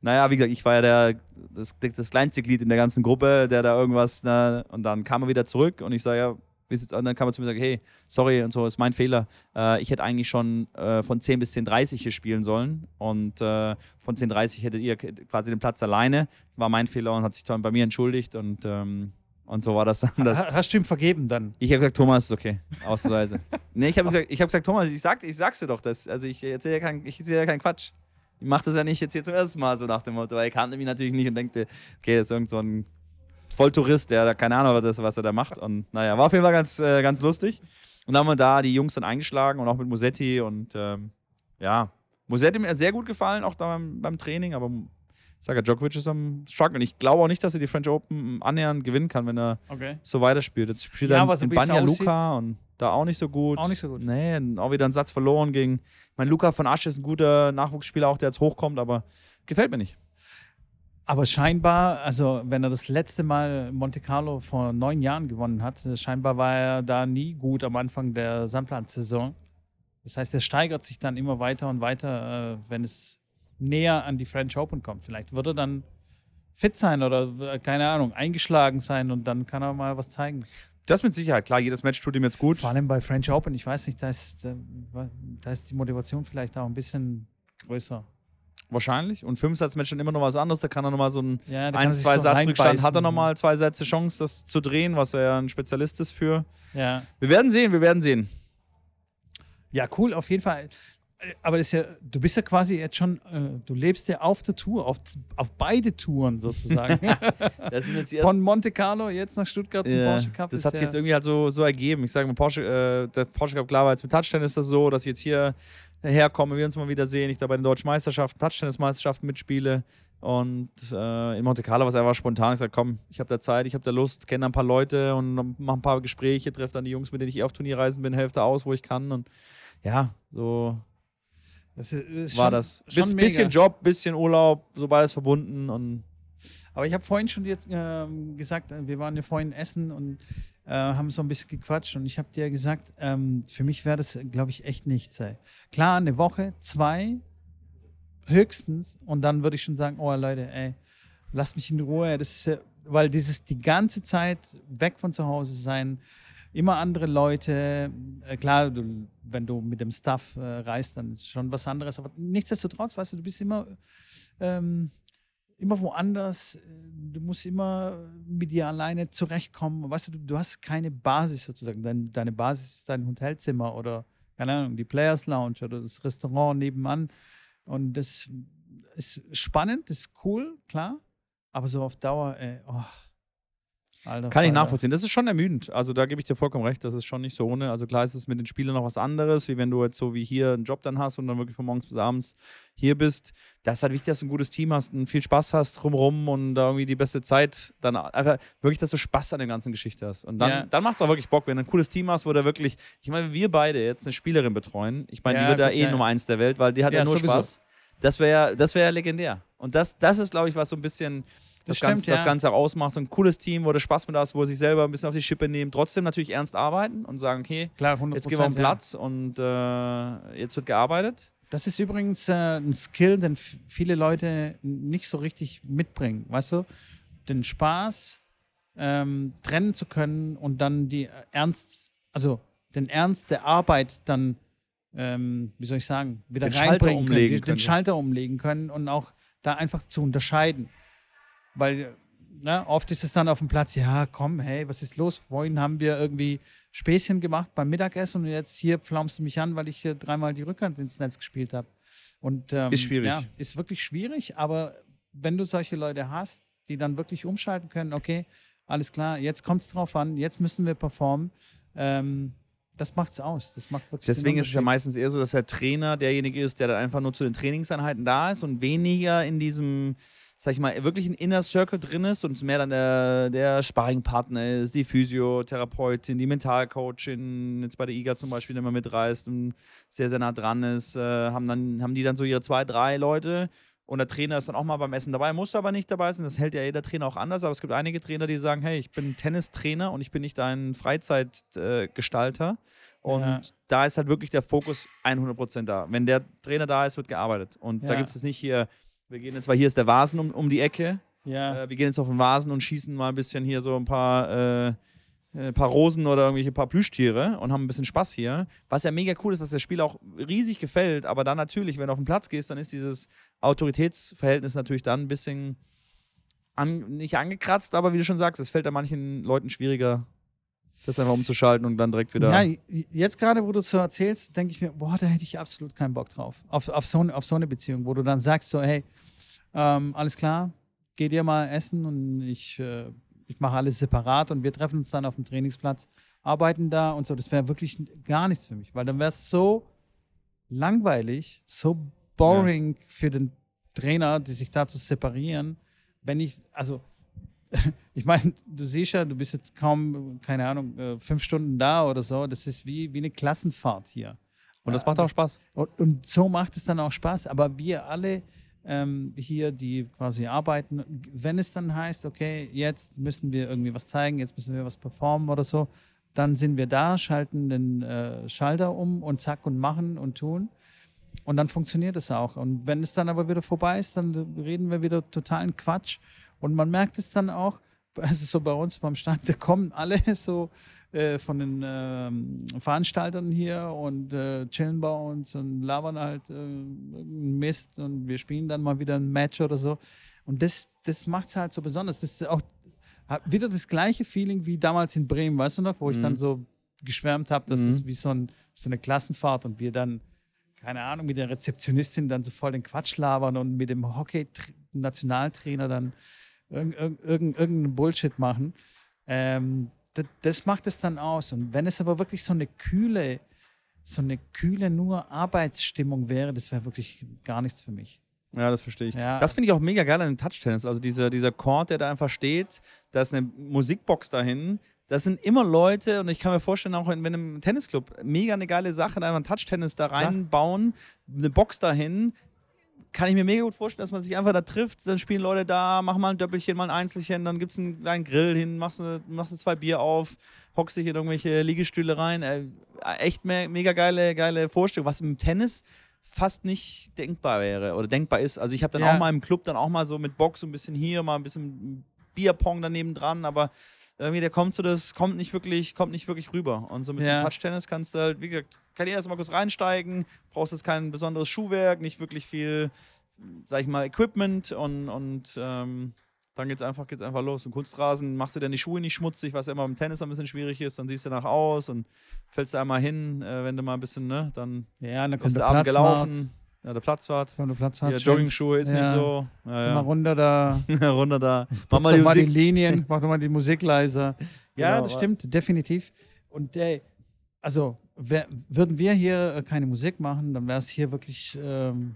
Speaker 1: Naja, wie gesagt, ich war ja der, das, das kleinste Glied in der ganzen Gruppe, der da irgendwas, na, und dann kam er wieder zurück und ich sage, ja, und dann kam er zu mir und sagte, hey, sorry und so, ist mein Fehler. Äh, ich hätte eigentlich schon äh, von 10 bis 10.30 hier spielen sollen und äh, von 10.30 hättet ihr quasi den Platz alleine. Das war mein Fehler und hat sich dann bei mir entschuldigt und, ähm, und so war das dann. Das
Speaker 2: Hast du ihm vergeben dann?
Speaker 1: Ich habe gesagt, Thomas ist okay, ausnahmsweise. nee, ich habe gesagt, hab gesagt, Thomas, ich, sag, ich sag's dir doch, das, also ich erzähle ja, kein, ich erzähl ja keinen Quatsch. Ich mache das ja nicht jetzt hier zum ersten Mal so nach dem Motto, weil er kannte mich natürlich nicht und denkte, okay, das ist irgend so ein Volltourist, der keine Ahnung hat, was er da macht. Und naja, war auf jeden Fall ganz, äh, ganz lustig. Und dann haben wir da die Jungs dann eingeschlagen und auch mit Musetti und ähm, ja, Musetti mir sehr gut gefallen, auch da beim, beim Training, aber ich sage, Djokovic ist am Struggle. Ich glaube auch nicht, dass er die French Open annähernd gewinnen kann, wenn er
Speaker 2: Okay.
Speaker 1: so weiterspielt. Jetzt spielt
Speaker 2: Ja,
Speaker 1: er in
Speaker 2: es
Speaker 1: Banja Luka und da auch nicht so gut.
Speaker 2: Auch nicht so gut.
Speaker 1: Nee, auch wieder einen Satz verloren gegen. Ich meine, Luca von Asche ist ein guter Nachwuchsspieler, auch der jetzt hochkommt, aber gefällt mir nicht.
Speaker 2: Aber scheinbar, also wenn er das letzte Mal Monte Carlo vor neun Jahren gewonnen hat, äh, scheinbar war er da nie gut am Anfang der Sandplatzsaison. Das heißt, er steigert sich dann immer weiter und weiter, äh, wenn es näher an die French Open kommt. Vielleicht wird er dann fit sein oder äh, keine Ahnung, eingeschlagen sein und dann kann er mal was zeigen.
Speaker 1: Das mit Sicherheit, klar, jedes Match tut ihm jetzt gut.
Speaker 2: Vor allem bei French Open, ich weiß nicht, da ist, da, ist die Motivation vielleicht auch ein bisschen größer.
Speaker 1: Wahrscheinlich. Und Fünfsatzmatch dann immer noch was anderes. Da kann er nochmal so ein
Speaker 2: Ja, da kann
Speaker 1: 1,
Speaker 2: sich
Speaker 1: 2
Speaker 2: so
Speaker 1: Satz Rückstand, hat er nochmal zwei Sätze Chance, das zu drehen, was er ja ein Spezialist ist für.
Speaker 2: Ja.
Speaker 1: Wir werden sehen, wir werden sehen.
Speaker 2: Ja, cool, auf jeden Fall. Äh, Aber das ist ja, du bist ja quasi jetzt schon, äh, du lebst ja auf der Tour, auf, auf beide Touren sozusagen. Von Monte Carlo jetzt nach Stuttgart zum
Speaker 1: Ja,
Speaker 2: Porsche Cup.
Speaker 1: Das hat sich
Speaker 2: ja,
Speaker 1: jetzt irgendwie halt so, so ergeben. Ich sage mal, Porsche, äh, der Porsche Cup, klar war jetzt mit Touchtennis ist das so, dass ich jetzt hier herkomme, wir uns mal wieder sehen, ich da bei den deutschen Meisterschaften, Touchtennis-Meisterschaften mitspiele. Und äh, in Monte Carlo war es einfach spontan. Ich sage, komm, ich habe da Zeit, ich habe da Lust, kenne ein paar Leute und mache ein paar Gespräche, treffe dann die Jungs, mit denen ich eh auf Turnierreisen bin, helfe da aus, wo ich kann. Und ja, so
Speaker 2: das ist, ist
Speaker 1: war
Speaker 2: schon,
Speaker 1: das.
Speaker 2: Schon
Speaker 1: Bis, bisschen Job, bisschen Urlaub, so beides verbunden. Und
Speaker 2: Aber ich habe vorhin schon jetzt ähm, gesagt, äh, wir waren ja vorhin essen und äh, haben so ein bisschen gequatscht und ich habe dir gesagt, ähm, für mich wäre das, glaube ich, echt nichts. Ey. Klar, eine Woche, zwei höchstens und dann würde ich schon sagen, oh Leute, ey, lasst mich in Ruhe. Das ist, weil dieses die ganze Zeit weg von zu Hause sein, immer andere Leute, äh, klar, du, wenn du mit dem Staff äh, reist, dann ist schon was anderes, aber nichtsdestotrotz, weißt du, du bist immer ähm, immer woanders. äh, Du musst immer mit dir alleine zurechtkommen. Weißt du, du, du hast keine Basis sozusagen. Dein, deine Basis ist dein Hotelzimmer oder, keine Ahnung, die Players Lounge oder das Restaurant nebenan. Und das ist spannend, das ist cool, klar. Aber so auf Dauer, ey, oh, Alter
Speaker 1: Kann ich nachvollziehen. Das ist schon ermüdend. Also da gebe ich dir vollkommen recht. Das ist schon nicht so ohne. Also klar ist es mit den Spielern noch was anderes, wie wenn du jetzt so wie hier einen Job dann hast und dann wirklich von morgens bis abends hier bist. Das ist halt wichtig, dass du ein gutes Team hast und viel Spaß hast drumherum und da irgendwie die beste Zeit dann einfach wirklich, dass du Spaß an der ganzen Geschichte hast. Und dann,
Speaker 2: Ja.
Speaker 1: dann macht es auch wirklich Bock, wenn du ein cooles Team hast, wo da wirklich, ich meine, wir beide jetzt eine Spielerin betreuen. Ich meine, die
Speaker 2: Ja,
Speaker 1: wird ja eh
Speaker 2: ja.
Speaker 1: Nummer eins der Welt, weil die hat ja,
Speaker 2: Ja,
Speaker 1: nur
Speaker 2: sowieso.
Speaker 1: Spaß. Das wäre das wär ja legendär. Und das, das ist, glaube ich, was so ein bisschen das,
Speaker 2: Das
Speaker 1: Ganze,
Speaker 2: stimmt,
Speaker 1: das
Speaker 2: ja.
Speaker 1: Ganze auch ausmacht. So ein cooles Team, wo du Spaß mit hast, wo sie sich selber ein bisschen auf die Schippe nehmen, trotzdem natürlich ernst arbeiten und sagen, okay,
Speaker 2: Klar, 100
Speaker 1: jetzt gehen wir auf den Platz und äh, jetzt wird gearbeitet.
Speaker 2: Das ist übrigens äh, ein Skill, den viele Leute nicht so richtig mitbringen, weißt du? Den Spaß ähm, trennen zu können und dann die äh, Ernst, also den Ernst der Arbeit dann, ähm, wie soll ich sagen, wieder
Speaker 1: Den Schalter
Speaker 2: reinbringen
Speaker 1: umlegen
Speaker 2: können,
Speaker 1: können.
Speaker 2: den Schalter umlegen können und auch da einfach zu unterscheiden. Weil ne, oft ist es dann auf dem Platz, ja, komm, hey, was ist los? Vorhin haben wir irgendwie Späßchen gemacht beim Mittagessen und jetzt hier pflaumst du mich an, weil ich hier dreimal die Rückhand ins Netz gespielt habe. Und, ähm,
Speaker 1: Ist schwierig.
Speaker 2: Ja, ist wirklich schwierig, aber wenn du solche Leute hast, die dann wirklich umschalten können, okay, alles klar, jetzt kommt es drauf an, jetzt müssen wir performen, ähm, das macht's aus. Das macht wirklich
Speaker 1: Deswegen ist es ja meistens eher so, dass der Trainer derjenige ist, der dann einfach nur zu den Trainingseinheiten da ist und weniger in diesem, sag ich mal, wirklich ein Inner Circle drin ist und mehr dann der, der Sparringpartner ist, die Physiotherapeutin, die Mentalcoachin, jetzt bei der IGA zum Beispiel, die immer mitreist und sehr, sehr nah dran ist, äh, haben, dann, haben die dann so ihre zwei, drei Leute. Und der Trainer ist dann auch mal beim Essen dabei, muss aber nicht dabei sein. Das hält ja jeder Trainer auch anders. Aber es gibt einige Trainer, die sagen: Hey, ich bin Tennistrainer und ich bin nicht dein Freizeitgestalter. Äh, und
Speaker 2: Ja.
Speaker 1: da ist halt wirklich der Fokus 100% da. Wenn der Trainer da ist, wird gearbeitet. Und da
Speaker 2: Ja.
Speaker 1: gibt es nicht hier, wir gehen jetzt, weil hier ist der Vasen um, um die Ecke.
Speaker 2: Ja,
Speaker 1: Äh, wir gehen jetzt auf den Vasen und schießen mal ein bisschen hier so ein paar, äh, äh, paar Rosen oder irgendwelche paar Plüschtiere und haben ein bisschen Spaß hier. Was ja mega cool ist, was der Spiel auch riesig gefällt. Aber dann natürlich, wenn du auf den Platz gehst, dann ist dieses Autoritätsverhältnis natürlich dann ein bisschen an, nicht angekratzt, aber wie du schon sagst, es fällt da manchen Leuten schwieriger, das einfach umzuschalten und dann direkt wieder.
Speaker 2: Ja, jetzt gerade, wo du es so erzählst, denke ich mir, boah, da hätte ich absolut keinen Bock drauf. Auf, auf, so, eine- auf so eine Beziehung, wo du dann sagst, so, hey, ähm, alles klar, geh dir mal essen und ich, äh, ich mache alles separat und wir treffen uns dann auf dem Trainingsplatz, arbeiten da und so. Das wäre wirklich gar nichts für mich, weil dann wäre es so langweilig, so boring für den Trainer, die sich da zu separieren, wenn ich, also ich meine, du siehst ja, du bist jetzt kaum, keine Ahnung, äh, fünf Stunden da oder so. Das ist wie, wie eine Klassenfahrt hier.
Speaker 1: und das macht auch Spaß.
Speaker 2: Und, und so macht es dann auch Spaß. Aber wir alle ähm, hier, die quasi arbeiten, wenn es dann heißt, okay, jetzt müssen wir irgendwie was zeigen, jetzt müssen wir was performen oder so, dann sind wir da, schalten den äh, Schalter um und zack und machen und tun. Und dann funktioniert es auch. Und wenn es dann aber wieder vorbei ist, dann reden wir wieder totalen Quatsch. Und man merkt es dann auch, also so bei uns beim Stand, da kommen alle so äh, von den ähm, Veranstaltern hier und äh, chillen bei uns und labern halt äh, Mist und wir spielen dann mal wieder ein Match oder so. Und das, das macht es halt so besonders. Das ist auch wieder das gleiche Feeling wie damals in Bremen, weißt du noch, wo ich
Speaker 1: Mhm.
Speaker 2: dann so geschwärmt habe, das
Speaker 1: Mhm.
Speaker 2: ist wie so, ein, so eine Klassenfahrt und wir dann, keine Ahnung, mit der Rezeptionistin dann so voll den Quatsch labern und mit dem Hockey-Nationaltrainer dann irgend, irgend, irgend, irgendeinen Bullshit machen. Ähm, das, das macht es dann aus. Und wenn es aber wirklich so eine kühle, so eine kühle nur Arbeitsstimmung wäre, das wäre wirklich gar nichts für mich.
Speaker 1: Ja, das verstehe ich.
Speaker 2: Ja.
Speaker 1: Das finde ich auch mega geil an dem Touch-Tennis. Also dieser, dieser Chord, der da einfach steht, da ist eine Musikbox dahin. Das sind immer Leute, und ich kann mir vorstellen, auch in, wenn im Tennisclub, mega eine geile Sache, da einfach ein Touch-Tennis da reinbauen, eine Box dahin. Kann ich mir mega gut vorstellen, dass man sich einfach da trifft, dann spielen Leute da, mach mal ein Doppelchen, mal ein Einzelchen, dann gibt es einen kleinen Grill hin, machst du machst zwei Bier auf, hockst dich in irgendwelche Liegestühle rein. Äh, echt me mega geile, geile Vorstellung, was im Tennis fast nicht denkbar wäre oder denkbar ist. Also ich habe dann
Speaker 2: Ja.
Speaker 1: auch mal im Club dann auch mal so mit Box so ein bisschen hier, mal ein bisschen Bierpong daneben dran, aber irgendwie der kommt so das kommt nicht wirklich kommt nicht wirklich rüber und so mit
Speaker 2: Ja.
Speaker 1: so Touch-Tennis kannst du halt wie gesagt kann jeder erst mal kurz reinsteigen brauchst jetzt kein besonderes Schuhwerk nicht wirklich viel sag ich mal Equipment und und ähm, dann geht's einfach, geht's einfach los. Und Kunstrasen machst du dann die Schuhe nicht schmutzig, was ja immer beim Tennis ein bisschen schwierig ist. Dann siehst du nach aus und fällst du einmal hin, äh, wenn du mal ein bisschen, ne, dann
Speaker 2: Ja, dann kommt
Speaker 1: bist du
Speaker 2: der
Speaker 1: abend
Speaker 2: Platzwart.
Speaker 1: gelaufen. Ja, der Platzwart.
Speaker 2: Wenn du Platz hast.
Speaker 1: Ja. Jogging-Schuhe ist
Speaker 2: Ja.
Speaker 1: nicht so. Ja, ja.
Speaker 2: runter da.
Speaker 1: Runter da. Mach mal die
Speaker 2: mal die. Linien, mach doch mal die Musik leiser. Ja,
Speaker 1: Genau,
Speaker 2: das stimmt, definitiv. Und äh, also wär, würden wir hier äh, keine Musik machen, dann wäre es hier wirklich ähm,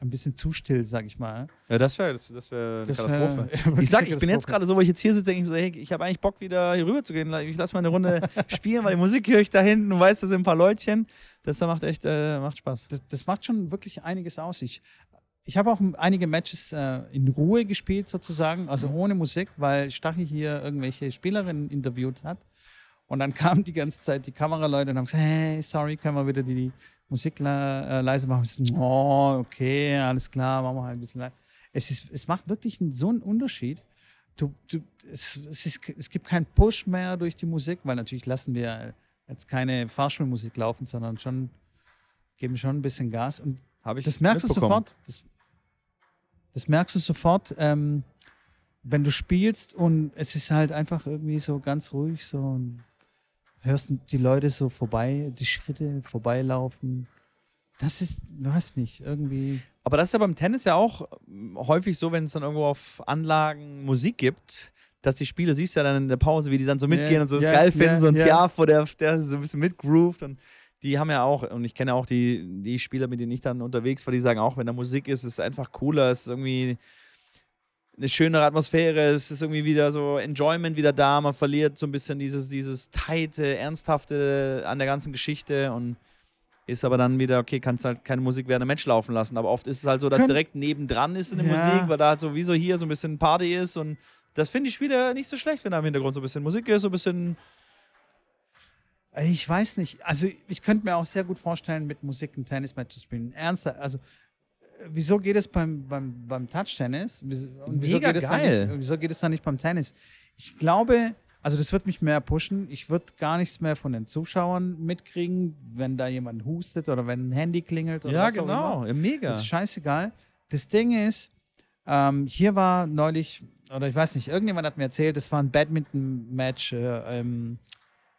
Speaker 2: ein bisschen zu still, sag ich mal.
Speaker 1: Ja, das wäre das, das wär eine
Speaker 2: Das wär-
Speaker 1: Katastrophe.
Speaker 2: wirklich
Speaker 1: Ich sag, ich bin jetzt gerade so, wo ich jetzt hier sitze, denke ich so, hey, ich habe eigentlich Bock, wieder hier rüber zu gehen. Ich lasse mal eine Runde spielen, weil die Musik höre ich da hinten. Du weißt, das sind ein paar Leutchen. Das macht echt äh, macht Spaß.
Speaker 2: das, das macht schon wirklich einiges aus. Ich, ich habe auch einige Matches äh, in Ruhe gespielt, sozusagen, also ohne Musik, weil Stachy hier irgendwelche Spielerinnen interviewt hat. Und dann kamen die ganze Zeit die Kameraleute und haben gesagt: Hey, sorry, können wir wieder die Musik le äh, leise machen? Ich so, oh, okay, alles klar, machen wir halt ein bisschen leise. Es, ist, es macht wirklich einen, so einen Unterschied. Du, du, es, es, ist, es gibt keinen Push mehr durch die Musik, weil natürlich lassen wir jetzt keine Fahrschulmusik laufen, sondern schon geben schon ein bisschen Gas. Und das merkst du sofort. Das, das merkst du sofort, ähm, wenn du spielst und es ist halt einfach irgendwie so ganz ruhig so und hörst die Leute so vorbei, die Schritte vorbeilaufen. Das ist, du hast nicht, irgendwie.
Speaker 1: Aber das ist ja beim Tennis ja auch ähm, häufig so, wenn es dann irgendwo auf Anlagen Musik gibt, dass die Spieler, siehst du ja dann in der Pause, wie die dann so mitgehen
Speaker 2: Ja,
Speaker 1: und so das
Speaker 2: ja,
Speaker 1: geil finden,
Speaker 2: ja,
Speaker 1: so ein
Speaker 2: ja.
Speaker 1: Tiaf, wo der, der so ein bisschen mitgroovt und die haben ja auch, und ich kenne auch die, die Spieler, mit denen ich dann unterwegs war, die sagen auch, wenn da Musik ist, ist es einfach cooler, es ist irgendwie eine schönere Atmosphäre, es ist irgendwie wieder so Enjoyment wieder da, man verliert so ein bisschen dieses, dieses tighte, ernsthafte an der ganzen Geschichte und ist aber dann wieder, okay, kannst halt keine Musik während dem Match laufen lassen. Aber oft ist es halt so, dass direkt nebendran ist in der
Speaker 2: Ja.
Speaker 1: Musik, weil da halt so wie so hier so ein bisschen Party ist und das finde ich Spieler nicht so schlecht, wenn da im Hintergrund so ein bisschen Musik ist, so ein bisschen.
Speaker 2: Ich weiß nicht. Also ich könnte mir auch sehr gut vorstellen, mit Musik ein Tennismatch zu spielen. Ernster, also wieso geht es beim, beim, beim Touch-Tennis? Und wieso
Speaker 1: Mega
Speaker 2: geht es
Speaker 1: geil.
Speaker 2: Nicht, wieso geht es dann nicht beim Tennis? Ich glaube, also das wird mich mehr pushen. Ich würde gar nichts mehr von den Zuschauern mitkriegen, wenn da jemand hustet oder wenn ein Handy klingelt oder
Speaker 1: Ja,
Speaker 2: was auch immer.
Speaker 1: genau. Mega.
Speaker 2: Das ist scheißegal. Das Ding ist, ähm, hier war neulich, oder ich weiß nicht, irgendjemand hat mir erzählt, es war ein Badminton-Match äh, ähm,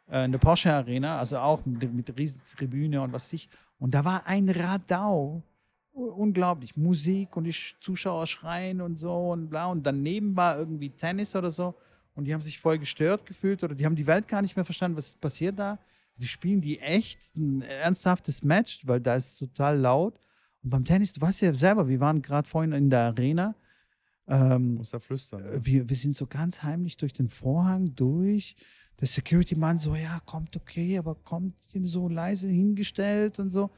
Speaker 2: äh, in der Porsche Arena, also auch mit, mit riesen Tribüne und was weiß ich. Und da war ein Radau. Unglaublich. Musik und die Sch- Zuschauer schreien und so und bla. Und daneben war irgendwie Tennis oder so. Und die haben sich voll gestört gefühlt oder die haben die Welt gar nicht mehr verstanden, was passiert da. Die spielen die echt ein ernsthaftes Match, weil da ist es total laut. Und beim Tennis, du weißt ja selber, wir waren gerade vorhin in der Arena. Ähm,
Speaker 1: Muss da flüstern.
Speaker 2: äh, wir, wir sind so ganz heimlich durch den Vorhang durch. Der Security-Mann so, ja, kommt okay, aber kommt so leise hingestellt und so.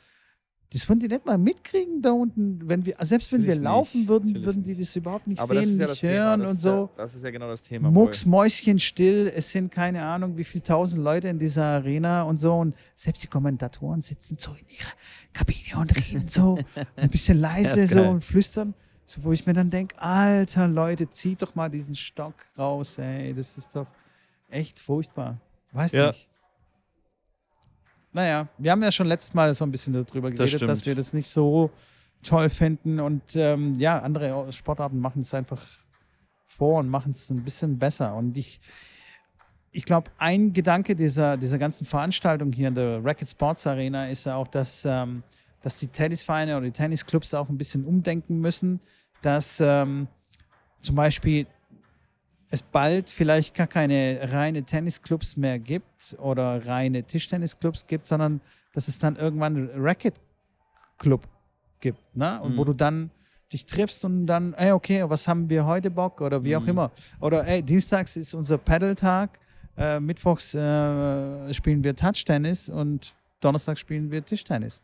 Speaker 2: Das würden die nicht mal mitkriegen da unten, wenn wir, selbst wenn wir
Speaker 1: Natürlich
Speaker 2: laufen
Speaker 1: nicht,
Speaker 2: würden,
Speaker 1: natürlich
Speaker 2: würden die das überhaupt nicht
Speaker 1: Aber
Speaker 2: sehen,
Speaker 1: ja
Speaker 2: nicht hören und so.
Speaker 1: Ja, das ist ja genau das Thema.
Speaker 2: Mucks, Mäuschen still, es sind keine Ahnung, wie viele tausend Leute in dieser Arena und so. Und selbst die Kommentatoren sitzen so in ihrer Kabine und reden so ein bisschen leise so und flüstern. So, wo ich mir dann denke, alter Leute, zieht doch mal diesen Stock raus, ey. Das ist doch echt furchtbar. Weiß
Speaker 1: Ja.
Speaker 2: nicht. Naja, wir haben ja schon letztes Mal so ein bisschen darüber geredet,
Speaker 1: stimmt.
Speaker 2: dass wir das nicht so toll finden. Und ähm, ja, andere Sportarten machen es einfach vor und machen es ein bisschen besser. Und ich, ich glaube, ein Gedanke dieser, dieser ganzen Veranstaltung hier in der Racket Sports Arena ist ja auch, dass, ähm, dass die Tennisvereine oder die Tennisclubs auch ein bisschen umdenken müssen, dass ähm, zum Beispiel es bald vielleicht gar keine reine Tennisclubs mehr gibt oder reine Tischtennisclubs gibt, sondern dass es dann irgendwann einen Racket-Club gibt, ne? Und wo
Speaker 1: Mhm.
Speaker 2: du dann dich triffst und dann, ey, okay, was haben wir heute Bock oder wie auch
Speaker 1: Mhm.
Speaker 2: immer. Oder ey, dienstags ist unser Paddle-Tag, äh, mittwochs äh, spielen wir Touch-Tennis und donnerstags spielen wir Tischtennis.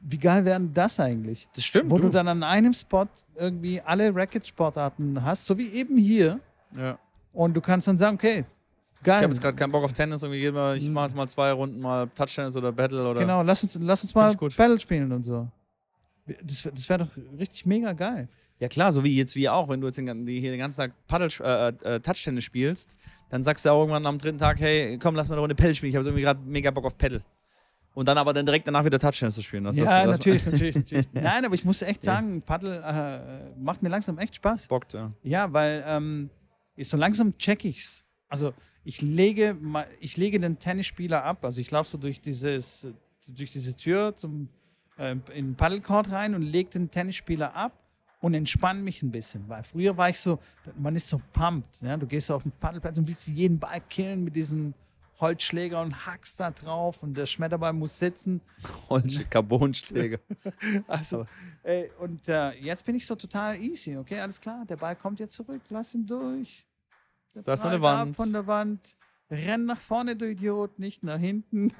Speaker 2: Wie geil wäre denn das eigentlich?
Speaker 1: Das stimmt.
Speaker 2: Wo du dann an einem Spot irgendwie alle Racket-Sportarten hast, so wie eben hier.
Speaker 1: ja.
Speaker 2: Und du kannst dann sagen, okay, geil.
Speaker 1: Ich habe jetzt gerade keinen Bock auf Tennis. Irgendwie geht mal, ich
Speaker 2: Mhm.
Speaker 1: mache jetzt mal zwei Runden mal Touchtennis oder Battle oder.
Speaker 2: Genau, lass uns, lass uns mal. Battle spielen und so. Das, das wäre doch richtig mega geil.
Speaker 1: Ja klar, so wie jetzt wie auch, wenn du jetzt den, hier den ganzen Tag Paddle, äh, äh, Touchtennis spielst, dann sagst du auch irgendwann am dritten Tag, hey, komm, lass mal eine Runde Paddle spielen. Ich habe irgendwie gerade mega Bock auf Paddle. Und dann aber dann direkt danach wieder Touchtennis zu spielen. Das,
Speaker 2: ja,
Speaker 1: das, das
Speaker 2: natürlich, natürlich, natürlich. Nein, aber ich muss echt sagen, Paddle äh, macht mir langsam echt Spaß.
Speaker 1: bockt, ja.
Speaker 2: Ja, weil ähm, ich so langsam check ich's. Also ich lege, ich lege den Tennisspieler ab. Also ich laufe so durch dieses, durch diese Tür zum äh, in den Paddlecourt rein und lege den Tennisspieler ab und entspanne mich ein bisschen. Weil früher war ich so, man ist so pumped. Ja? Du gehst auf den Paddelplatz und willst jeden Ball killen mit diesem Holzschläger und hackst da drauf und der Schmetterball muss sitzen.
Speaker 1: Holz, Carbonschläger.
Speaker 2: Also, ey, und äh, jetzt bin ich so total easy, okay, alles klar, der Ball kommt jetzt zurück, lass ihn durch.
Speaker 1: Da ist noch eine
Speaker 2: prallt ab
Speaker 1: Wand.
Speaker 2: Von der Wand. Renn nach vorne, du Idiot, nicht nach hinten.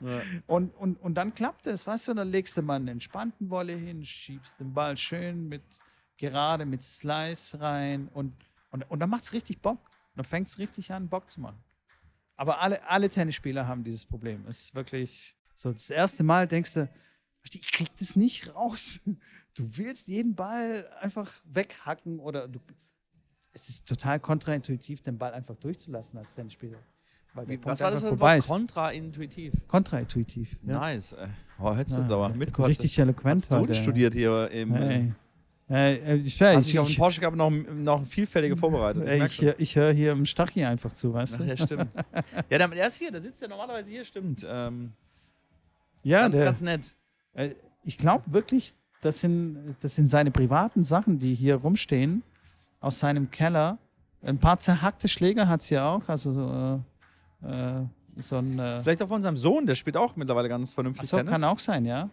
Speaker 1: Ja.
Speaker 2: Und, und, und dann klappt es, weißt du, dann legst du mal einen entspannten Wolle hin, schiebst den Ball schön mit gerade mit Slice rein und, und, und dann macht es richtig Bock. Dann fängt es richtig an, Bock zu machen. Aber alle, alle Tennisspieler haben dieses Problem. Es ist wirklich so, das erste Mal denkst du, ich krieg das nicht raus. Du willst jeden Ball einfach weghacken oder du, es ist total kontraintuitiv, den Ball einfach durchzulassen als Tennisspieler. Weil
Speaker 1: Was war das für ein. Kontraintuitiv.
Speaker 2: Kontraintuitiv. Ja.
Speaker 1: Nice. Ey. Oh, hättest du
Speaker 2: Ja,
Speaker 1: aber mitgebracht.
Speaker 2: Richtig eloquent
Speaker 1: Hast du
Speaker 2: heute.
Speaker 1: studiert hier im.
Speaker 2: Hey. Äh, äh, ich,
Speaker 1: Hast
Speaker 2: ich,
Speaker 1: dich auf den
Speaker 2: ich,
Speaker 1: Porsche gehabt noch, noch vielfältige vorbereitet.
Speaker 2: äh, ich, hör- ich höre hier im Stachie einfach zu, weißt
Speaker 1: Ach,
Speaker 2: du?
Speaker 1: ja, stimmt. ja, der, der ist hier, der sitzt ja normalerweise hier, stimmt. Ähm,
Speaker 2: Ja,
Speaker 1: ganz,
Speaker 2: der,
Speaker 1: ganz nett.
Speaker 2: äh, ich glaube wirklich, das sind, das sind seine privaten Sachen, die hier rumstehen, aus seinem Keller. Ein paar zerhackte Schläger hat sie auch, also so, äh, äh, so ein. Äh,
Speaker 1: Vielleicht auch von seinem Sohn, der spielt auch mittlerweile ganz
Speaker 2: ach
Speaker 1: vernünftig
Speaker 2: so,
Speaker 1: Tennis.
Speaker 2: kann auch sein, ja.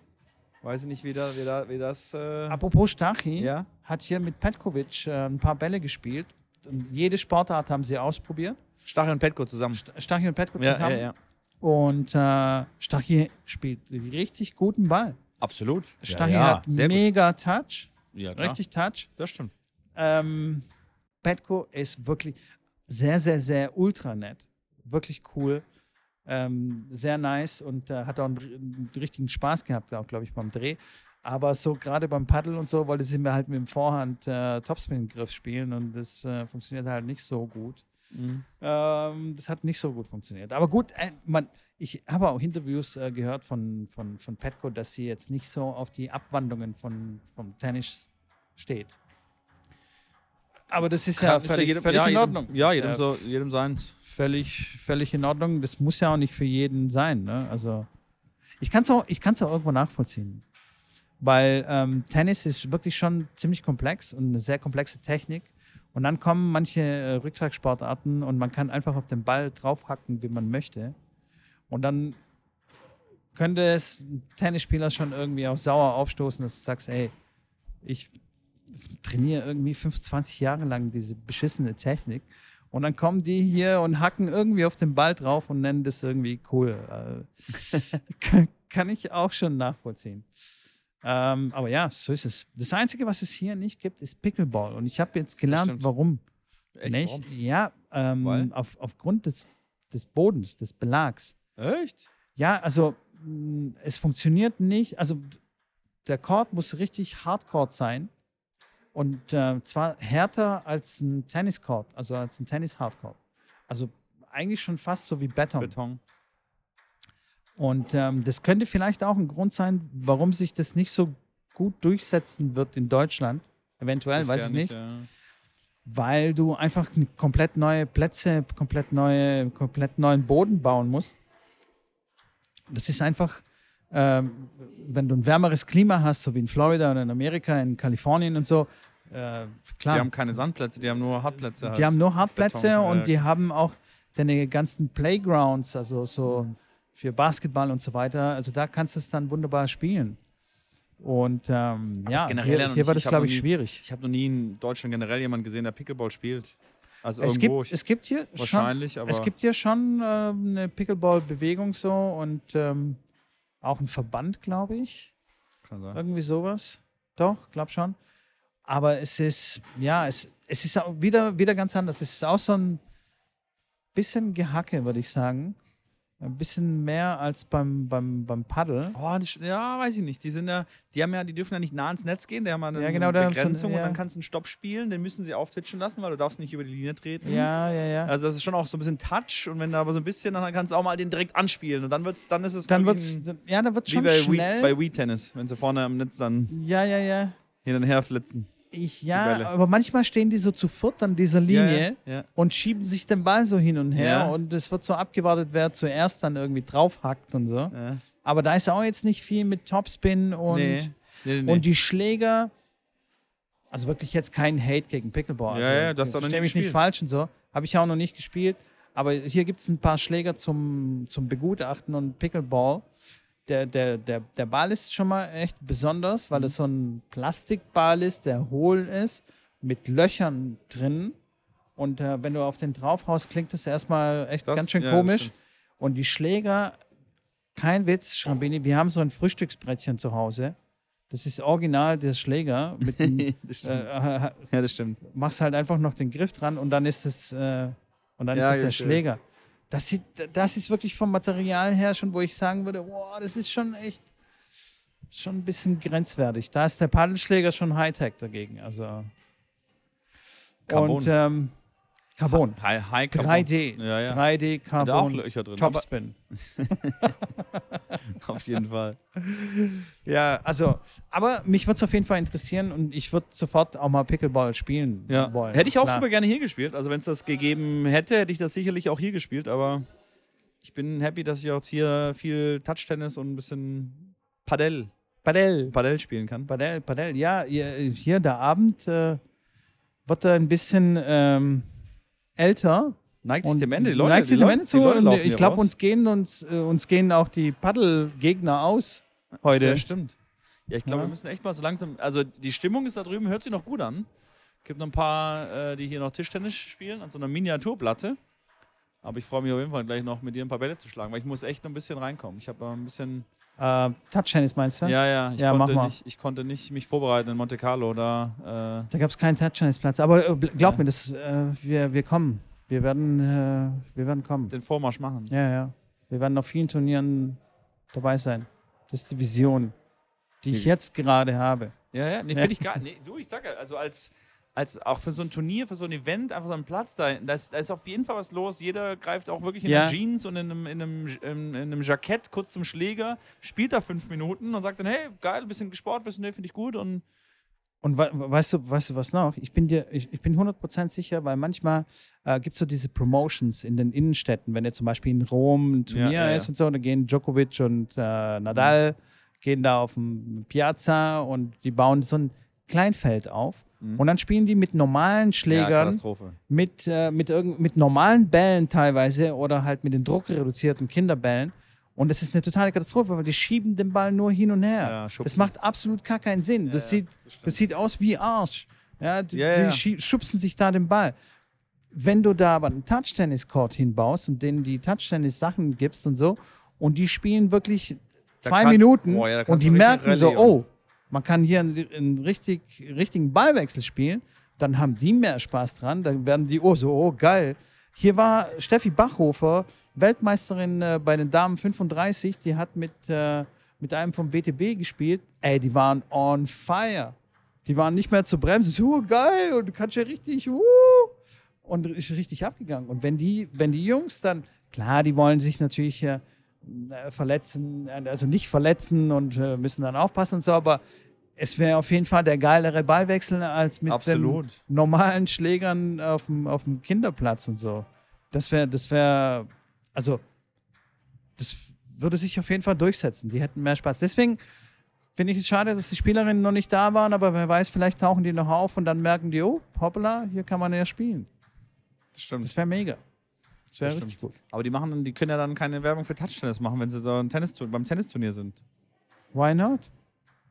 Speaker 1: Weiß ich nicht, wie, da, wie, da, wie das. Äh,
Speaker 2: Apropos Stachy,
Speaker 1: ja.
Speaker 2: hat hier mit Petkovic äh, ein paar Bälle gespielt. Und jede Sportart haben sie ausprobiert.
Speaker 1: Stachel und Petko zusammen.
Speaker 2: St- Stachy und Petko
Speaker 1: Ja,
Speaker 2: zusammen.
Speaker 1: ja, ja.
Speaker 2: Und äh, Stachy spielt richtig guten Ball.
Speaker 1: Absolut. Ja,
Speaker 2: hat
Speaker 1: sehr gut.
Speaker 2: mega Touch,
Speaker 1: Ja, klar.
Speaker 2: richtig Touch.
Speaker 1: Das stimmt.
Speaker 2: Ähm, Petko ist wirklich sehr, sehr, sehr ultra nett. Wirklich cool. Ähm, sehr nice und äh, hat auch einen, einen richtigen Spaß gehabt, auch glaube ich, beim Dreh. Aber so gerade beim Paddel und so wollte sie mir halt mit dem Vorhand äh, Topspin-Griff spielen und das äh, funktioniert halt nicht so gut.
Speaker 1: Mhm.
Speaker 2: Ähm, das hat nicht so gut funktioniert. Aber gut, äh, man, ich habe auch Interviews äh, gehört von, von, von Petko, dass sie jetzt nicht so auf die Abwandlungen von, vom Tennis steht. Aber das ist ja
Speaker 1: Kann- ist
Speaker 2: völlig,
Speaker 1: jedem,
Speaker 2: völlig
Speaker 1: ja,
Speaker 2: in
Speaker 1: jedem,
Speaker 2: Ordnung.
Speaker 1: Ja,
Speaker 2: Ist
Speaker 1: jedem, so, jedem seins.
Speaker 2: Völlig, völlig in Ordnung. Das muss ja auch nicht für jeden sein. Ne? Also ich kann es auch, ich kann's auch irgendwo nachvollziehen. Weil ähm, Tennis ist wirklich schon ziemlich komplex und eine sehr komplexe Technik. Und dann kommen manche äh, Rückschlagsportarten und man kann einfach auf den Ball draufhacken, wie man möchte. Und dann könnte es ein Tennisspieler schon irgendwie auch sauer aufstoßen, dass du sagst, ey, ich trainiere irgendwie 25 Jahre lang diese beschissene Technik. Und dann kommen die hier und hacken irgendwie auf den Ball drauf und nennen das irgendwie cool. Äh, kann, ich auch schon nachvollziehen. Ähm, aber ja, so ist es. Das Einzige, was es hier nicht gibt, ist Pickleball. Und ich habe jetzt gelernt,
Speaker 1: stimmt.
Speaker 2: warum.
Speaker 1: Echt?
Speaker 2: nicht?
Speaker 1: warum?
Speaker 2: Ja, ähm, auf, aufgrund des, des Bodens, des Belags.
Speaker 1: Echt?
Speaker 2: Ja, also mh, es funktioniert nicht. Also der Court muss richtig Hardcore sein. Und äh, zwar härter als ein Tenniscourt, also als ein Tennis-Hardcore. Also eigentlich schon fast so wie Beton.
Speaker 1: Beton.
Speaker 2: Und ähm, das könnte vielleicht auch ein Grund sein, warum sich das nicht so gut durchsetzen wird in Deutschland. Eventuell, weiß
Speaker 1: Bisher
Speaker 2: ich nicht.
Speaker 1: ja.
Speaker 2: Weil du einfach komplett neue Plätze, komplett neue, komplett neuen Boden bauen musst. Das ist einfach, ähm, wenn du ein wärmeres Klima hast, so wie in Florida oder in Amerika, in Kalifornien und so, äh, klar.
Speaker 1: Die haben keine Sandplätze, die haben nur Hartplätze. Halt.
Speaker 2: Die haben nur Hartplätze
Speaker 1: Beton,
Speaker 2: und
Speaker 1: ja.
Speaker 2: die haben auch deine ganzen Playgrounds, also so
Speaker 1: Mhm.
Speaker 2: für Basketball und so weiter. Also da kannst du es dann wunderbar spielen. Und ähm, ja,
Speaker 1: generell
Speaker 2: hier, hier war das, glaube ich,
Speaker 1: nie-
Speaker 2: schwierig.
Speaker 1: Ich habe noch nie in Deutschland generell jemanden gesehen, der Pickleball spielt. Also
Speaker 2: Es
Speaker 1: irgendwo.
Speaker 2: gibt, es gibt hier schon,
Speaker 1: wahrscheinlich, aber
Speaker 2: es gibt hier schon äh, eine Pickleball-Bewegung so und ähm, auch ein Verband, glaube ich.
Speaker 1: kann sein.
Speaker 2: Irgendwie sowas. Doch, glaub schon. Aber es ist, ja, es, es ist auch wieder, wieder ganz anders. Es ist auch so ein bisschen Gehacke, würde ich sagen. Ein bisschen mehr als beim, beim, beim Paddle.
Speaker 1: Oh, das, ja, weiß ich nicht. Die sind ja, die haben ja, die dürfen ja nicht nah ans Netz gehen, die haben ja eine
Speaker 2: Ja, genau, sie-
Speaker 1: Begrenzung und
Speaker 2: ja.
Speaker 1: dann kannst du einen Stopp spielen, den müssen sie auftitschen lassen, weil du darfst nicht über die Linie treten.
Speaker 2: Ja, ja, ja.
Speaker 1: Also das ist schon auch so ein bisschen Touch und wenn da aber so ein bisschen, dann kannst du auch mal den direkt anspielen und dann wird's, dann ist es
Speaker 2: dann wird's,
Speaker 1: ein-
Speaker 2: ja, dann wird's
Speaker 1: wie
Speaker 2: schon
Speaker 1: bei Wii,
Speaker 2: schnell.
Speaker 1: bei Wii Tennis, wenn sie vorne am Netz dann
Speaker 2: ja, ja, ja.
Speaker 1: hin und her flitzen.
Speaker 2: Ich, ja, aber manchmal stehen die so zu viert an dieser Linie
Speaker 1: Ja, ja.
Speaker 2: und schieben sich den Ball so hin und her
Speaker 1: Ja.
Speaker 2: und es wird so abgewartet, wer zuerst dann irgendwie draufhackt und so.
Speaker 1: ja.
Speaker 2: aber da ist auch jetzt nicht viel mit Topspin und,
Speaker 1: Nee. Nee, nee,
Speaker 2: und die Schläger. Also wirklich jetzt kein Hate gegen Pickleball.
Speaker 1: Ja,
Speaker 2: also,
Speaker 1: ja, du hast auch noch
Speaker 2: mich nicht
Speaker 1: gespielt.
Speaker 2: falsch und so. Habe ich auch noch nicht gespielt. Aber hier gibt es ein paar Schläger zum, zum Begutachten und Pickleball. Der, der, der, der Ball ist schon mal echt besonders, weil es so ein Plastikball ist, der hohl ist, mit Löchern drin. Und äh, wenn du auf den draufhaust, klingt das erstmal echt
Speaker 1: Das-
Speaker 2: ganz schön
Speaker 1: ja,
Speaker 2: komisch. Und die Schläger, kein Witz, Schrambini, wir haben so ein Frühstücksbrettchen zu Hause. Das ist original der Schläger. Mit dem,
Speaker 1: das stimmt.
Speaker 2: äh,
Speaker 1: ja, das stimmt.
Speaker 2: machst halt einfach noch den Griff dran und dann ist es, äh, und dann
Speaker 1: Ja,
Speaker 2: ist es der
Speaker 1: ich-
Speaker 2: Schläger. Das, sieht, das ist wirklich vom Material her schon, wo ich sagen würde, boah, das ist schon echt schon ein bisschen grenzwertig. Da ist der Paddelschläger schon Hightech dagegen. Also
Speaker 1: Carbon.
Speaker 2: und ähm, Carbon.
Speaker 1: High, High Carbon.
Speaker 2: 3D.
Speaker 1: Ja, ja.
Speaker 2: 3D
Speaker 1: Hat auch
Speaker 2: Carbon.
Speaker 1: Löcher drin.
Speaker 2: Topspin.
Speaker 1: auf jeden Fall.
Speaker 2: Ja, also, aber mich würde es auf jeden Fall interessieren und ich würde sofort auch mal Pickleball spielen
Speaker 1: Ja.
Speaker 2: wollen.
Speaker 1: Hätte ich auch
Speaker 2: Klar.
Speaker 1: super gerne hier gespielt. Also wenn es das gegeben hätte, hätte ich das sicherlich auch hier gespielt. Aber ich bin happy, dass ich auch jetzt hier viel Touch-Tennis und ein bisschen Padel,
Speaker 2: Padel.
Speaker 1: Padel spielen kann.
Speaker 2: Padel, Padel, ja, hier, hier der Abend äh, wird er ein bisschen ähm, älter.
Speaker 1: Neigt sich dem Ende. Die Leute,
Speaker 2: neigt sich
Speaker 1: die
Speaker 2: dem Ende zu.
Speaker 1: Leute
Speaker 2: ich glaube, uns gehen uns, äh, uns gehen auch die Paddelgegner aus heute.
Speaker 1: Ja, stimmt. Ja, ich glaube,
Speaker 2: Ja.
Speaker 1: wir müssen echt mal so langsam. Also die Stimmung ist da drüben, hört sich noch gut an. Gibt noch ein paar, äh, die hier noch Tischtennis spielen, an so einer Miniaturplatte. Aber ich freue mich auf jeden Fall gleich noch mit dir ein paar Bälle zu schlagen, weil ich muss echt noch ein bisschen reinkommen. Ich habe ein bisschen.
Speaker 2: Äh, Touch-Tennis meinst du?
Speaker 1: Ja, ja, ich,
Speaker 2: Ja,
Speaker 1: konnte nicht, ich konnte nicht mich vorbereiten in Monte Carlo. Da, äh,
Speaker 2: Da gab es keinen Touch-Tennis-Platz. Aber äh, glaub
Speaker 1: Ja.
Speaker 2: mir, das, äh, wir, wir kommen. Wir werden, äh, wir werden kommen.
Speaker 1: den Vormarsch machen.
Speaker 2: Ja, ja. Wir werden auf vielen Turnieren dabei sein. Das ist die Vision, die ich jetzt gerade habe.
Speaker 1: Ja, ja, nee, finde ich geil. Nee, du, ich sag ja, also als, als auch für so ein Turnier, für so ein Event, einfach so ein Platz, da, da, ist, da ist auf jeden Fall was los. Jeder greift auch wirklich in
Speaker 2: Ja.
Speaker 1: Jeans und in einem, in, einem, in, in einem Jackett kurz zum Schläger, spielt da fünf Minuten und sagt dann, hey, geil, bisschen gesport, bisschen, nee, finde ich gut. Und
Speaker 2: Und we weißt du, weißt du was noch? Ich bin dir, ich, ich bin 100% sicher, weil manchmal äh, gibt es so diese Promotions in den Innenstädten, wenn jetzt zum Beispiel in Rom ein Turnier
Speaker 1: Ja, ja,
Speaker 2: ist und so, dann gehen Djokovic und äh, Nadal, gehen da auf dem Piazza und die bauen so ein Kleinfeld auf.
Speaker 1: Mhm.
Speaker 2: Und dann spielen die mit normalen
Speaker 1: ja,
Speaker 2: Schlägern,
Speaker 1: Katastrophe.
Speaker 2: mit, äh, mit, irgend, mit normalen Bällen teilweise oder halt mit den druckreduzierten Kinderbällen. Und das ist eine totale Katastrophe, weil die schieben den Ball nur hin und her.
Speaker 1: Ja,
Speaker 2: das macht absolut gar keinen Sinn. das,
Speaker 1: ja,
Speaker 2: sieht,
Speaker 1: das
Speaker 2: das sieht aus wie Arsch. Ja, die,
Speaker 1: Ja, ja.
Speaker 2: die schubsen sich da den Ball. Wenn du da aber einen Touch-Tennis-Court hinbaust und denen die Touch-Tennis-Sachen gibst und so, und die spielen wirklich zwei
Speaker 1: kannst-
Speaker 2: Minuten
Speaker 1: Boah, ja,
Speaker 2: und die merken so, oh, man kann hier einen, einen richtig, richtigen Ballwechsel spielen, dann haben die mehr Spaß dran, dann werden die, oh, so, oh, geil. Hier war Steffi Bachhofer, Weltmeisterin äh, bei den Damen 35, die hat mit, äh, mit einem vom BTB gespielt. Ey, die waren on fire. Die waren nicht mehr zu bremsen. So geil und du kannst ja richtig, uh, und ist richtig abgegangen. Und wenn die, wenn die Jungs dann, klar, die wollen sich natürlich äh, verletzen, äh, also nicht verletzen und äh, müssen dann aufpassen und so, aber es wäre auf jeden Fall der geilere Ballwechsel als mit
Speaker 1: Absolut.
Speaker 2: den normalen Schlägern auf dem, auf dem Kinderplatz und so. Das wäre, das wäre, also, das würde sich auf jeden Fall durchsetzen. Die hätten mehr Spaß. Deswegen finde ich es schade, dass die Spielerinnen noch nicht da waren, aber wer weiß, vielleicht tauchen die noch auf und dann merken die, oh, hoppla, hier kann man ja spielen.
Speaker 1: Das stimmt.
Speaker 2: Das wäre mega. Das wäre richtig gut.
Speaker 1: Aber die machen, die können ja dann keine Werbung für Touchtennis machen, wenn sie so ein Tennis beim Tennisturnier sind.
Speaker 2: Why not?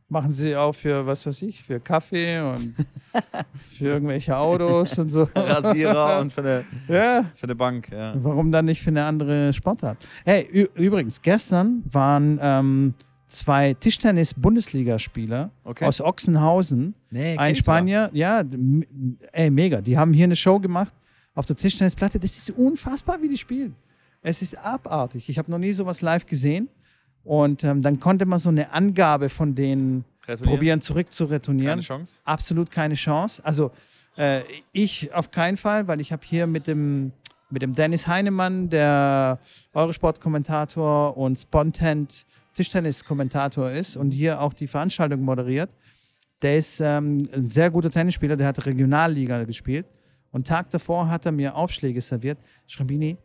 Speaker 2: Machen sie auch für, was weiß ich, für Kaffee und für irgendwelche Autos und so.
Speaker 1: Rasierer und für eine,
Speaker 2: Ja,
Speaker 1: für eine Bank. Ja.
Speaker 2: warum dann nicht für eine andere Sportart? Hey, übrigens, gestern waren ähm, zwei Tischtennis-Bundesligaspieler
Speaker 1: Okay.
Speaker 2: aus Ochsenhausen.
Speaker 1: Nee,
Speaker 2: Ein Spanier, ja, ey, mega. Die haben hier eine Show gemacht auf der Tischtennisplatte. Das ist unfassbar, wie die spielen. Es ist abartig. Ich habe noch nie sowas live gesehen. Und ähm, dann konnte man so eine Angabe von denen probieren zurück zu retournieren.
Speaker 1: Keine Chance.
Speaker 2: Absolut keine Chance. Also äh, ich auf keinen Fall, weil ich habe hier mit dem, mit dem Dennis Heinemann, der Eurosport-Kommentator und Spontent Tischtennis-Kommentator ist und hier auch die Veranstaltung moderiert. Der ist ähm, ein sehr guter Tennisspieler, der hat Regionalliga gespielt. Und Tag davor hat er mir Aufschläge serviert. Schrambini,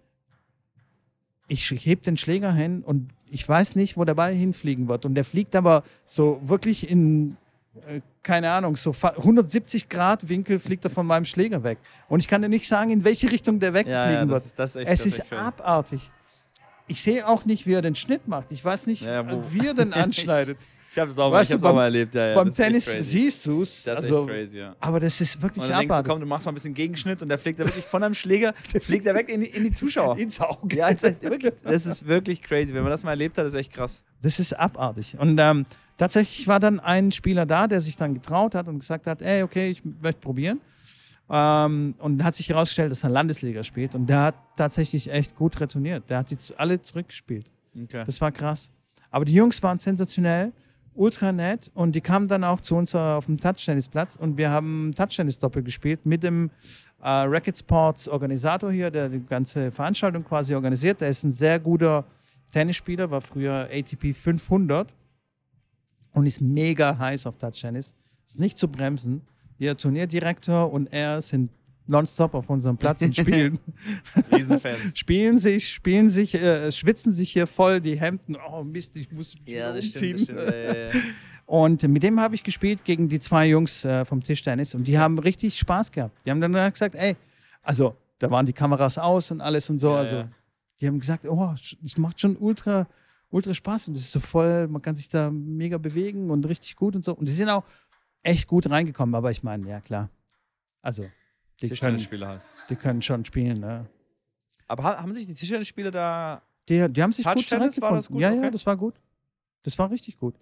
Speaker 2: ich heb den Schläger hin und ich weiß nicht, wo der Ball hinfliegen wird. Und der fliegt aber so wirklich in, äh, keine Ahnung, so 170 Grad Winkel fliegt er von meinem Schläger weg. Und ich kann dir nicht sagen, in welche Richtung der wegfliegen
Speaker 1: Ja, ja,
Speaker 2: wird.
Speaker 1: ist, ist
Speaker 2: es ist
Speaker 1: crazy.
Speaker 2: abartig. Ich sehe auch nicht, wie er den Schnitt macht. Ich weiß nicht,
Speaker 1: Ja, wo-
Speaker 2: wie er den anschneidet.
Speaker 1: Ich habe es auch, mal-
Speaker 2: Weißt
Speaker 1: ich auch mal erlebt. Ja, ja,
Speaker 2: Beim Tennis siehst du es.
Speaker 1: Das ist
Speaker 2: Also,
Speaker 1: crazy, ja.
Speaker 2: aber das ist wirklich
Speaker 1: Und dann denkst du,
Speaker 2: abartig.
Speaker 1: komm, du machst mal ein bisschen Gegenschnitt und der fliegt da wirklich von einem Schläger, fliegt er weg in die, in die Zuschauer.
Speaker 2: ins Auge.
Speaker 1: Ja, wirklich, das ist wirklich crazy. Wenn man das mal erlebt hat, ist echt krass.
Speaker 2: Das ist abartig. Und ähm, tatsächlich war dann ein Spieler da, der sich dann getraut hat und gesagt hat, ey, okay, ich möchte probieren. Ähm, und hat sich herausgestellt, dass er Landesliga spielt. Und der hat tatsächlich echt gut retourniert. Der hat die alle zurückgespielt.
Speaker 1: Okay.
Speaker 2: Das war krass. Aber die Jungs waren sensationell, ultra nett und die kamen dann auch zu uns äh, auf dem Touchtennisplatz und wir haben Touchtennis-Doppel gespielt mit dem äh, Racket Sports Organisator hier, der die ganze Veranstaltung quasi organisiert. Der ist ein sehr guter Tennisspieler, war früher ATP 500 und ist mega heiß auf Touchtennis. Ist nicht zu bremsen. Ihr Turnierdirektor und er sind nonstop auf unserem Platz und spielen
Speaker 1: Riesenfans.
Speaker 2: spielen sich, spielen sich, äh, schwitzen sich hier voll die Hemden. Oh Mist, ich muss
Speaker 1: ja, das
Speaker 2: umziehen.
Speaker 1: stimmt. Das stimmt. Ja, ja.
Speaker 2: Und mit dem habe ich gespielt gegen die zwei Jungs äh, vom Tischtennis und die haben richtig Spaß gehabt. Die haben dann gesagt, ey, also da waren die Kameras aus und alles und so.
Speaker 1: Ja,
Speaker 2: also die haben gesagt, oh, es macht schon ultra, ultra Spaß und es ist so voll, man kann sich da mega bewegen und richtig gut und so. Und die sind auch echt gut reingekommen, aber ich meine, ja klar. Also, die können,
Speaker 1: Tischtennisspieler halt.
Speaker 2: die können schon spielen, ne?
Speaker 1: Aber ha- haben sich die Tischtennisspieler da.
Speaker 2: Die, die haben sich gut zurechtgefunden.
Speaker 1: gut?
Speaker 2: Ja,
Speaker 1: Okay.
Speaker 2: ja, das war gut. Das war richtig gut.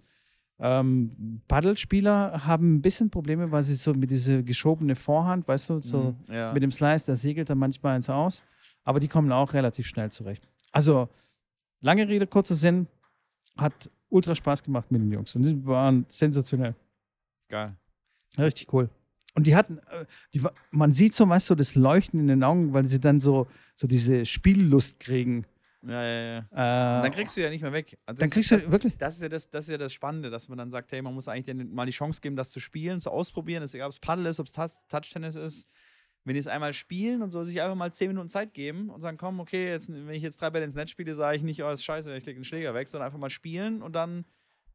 Speaker 2: Ähm, Paddelspieler haben ein bisschen Probleme, weil sie so mit dieser geschobene Vorhand, weißt du, so
Speaker 1: Mhm, ja.
Speaker 2: mit dem Slice, da segelt dann manchmal eins aus. Aber die kommen auch relativ schnell zurecht. Also, lange Rede, kurzer Sinn, hat ultra Spaß gemacht mit den Jungs. Und die waren sensationell.
Speaker 1: Geil.
Speaker 2: Richtig cool. Und die hatten, äh, die, man sieht so, weißt du, das Leuchten in den Augen, weil sie dann so, so diese Spiellust kriegen.
Speaker 1: Ja, ja, ja.
Speaker 2: Äh,
Speaker 1: Dann kriegst du ja nicht mehr weg. Also
Speaker 2: dann kriegst
Speaker 1: das,
Speaker 2: du wirklich.
Speaker 1: Das ist, ja das, das ist ja das Spannende, dass man dann sagt, hey, man muss eigentlich mal die Chance geben, das zu spielen, zu ausprobieren. Ist egal, ob es Paddel ist, ob es Touch- Touchtennis ist. Wenn die es einmal spielen und so sich einfach mal zehn Minuten Zeit geben und sagen, komm, okay, jetzt, wenn ich jetzt drei Bälle ins Netz spiele, sage ich nicht, oh, ist scheiße, ich lege den Schläger weg, sondern einfach mal spielen und dann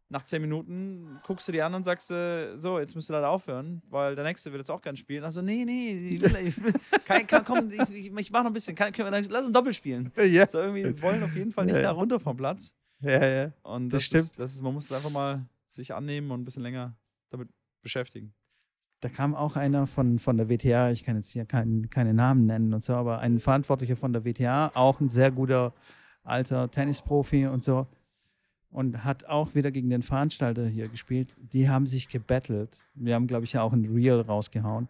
Speaker 1: nach zehn Minuten guckst du die an und sagst, äh, so, jetzt müsst ihr leider aufhören, weil der Nächste will jetzt auch gern spielen. Also, nee, nee, ich will, ich will, kann, kann, komm, ich, ich, ich mach noch ein bisschen, kann, können wir, dann, lass uns Doppel spielen.
Speaker 2: Ja,
Speaker 1: So, irgendwie die wollen auf jeden Fall nicht
Speaker 2: Ja,
Speaker 1: da runter vom Platz.
Speaker 2: ja, ja.
Speaker 1: Und
Speaker 2: Das
Speaker 1: das,
Speaker 2: stimmt.
Speaker 1: Ist, das ist, man muss es einfach mal sich annehmen und ein bisschen länger damit beschäftigen.
Speaker 2: Da kam auch einer von, von der WTA, ich kann jetzt hier keinen keine Namen nennen und so, aber ein Verantwortlicher von der WTA, auch ein sehr guter alter Tennisprofi und so. Und hat auch wieder gegen den Veranstalter hier gespielt. Die haben sich gebettelt. Wir haben, glaube ich, ja auch ein Reel rausgehauen.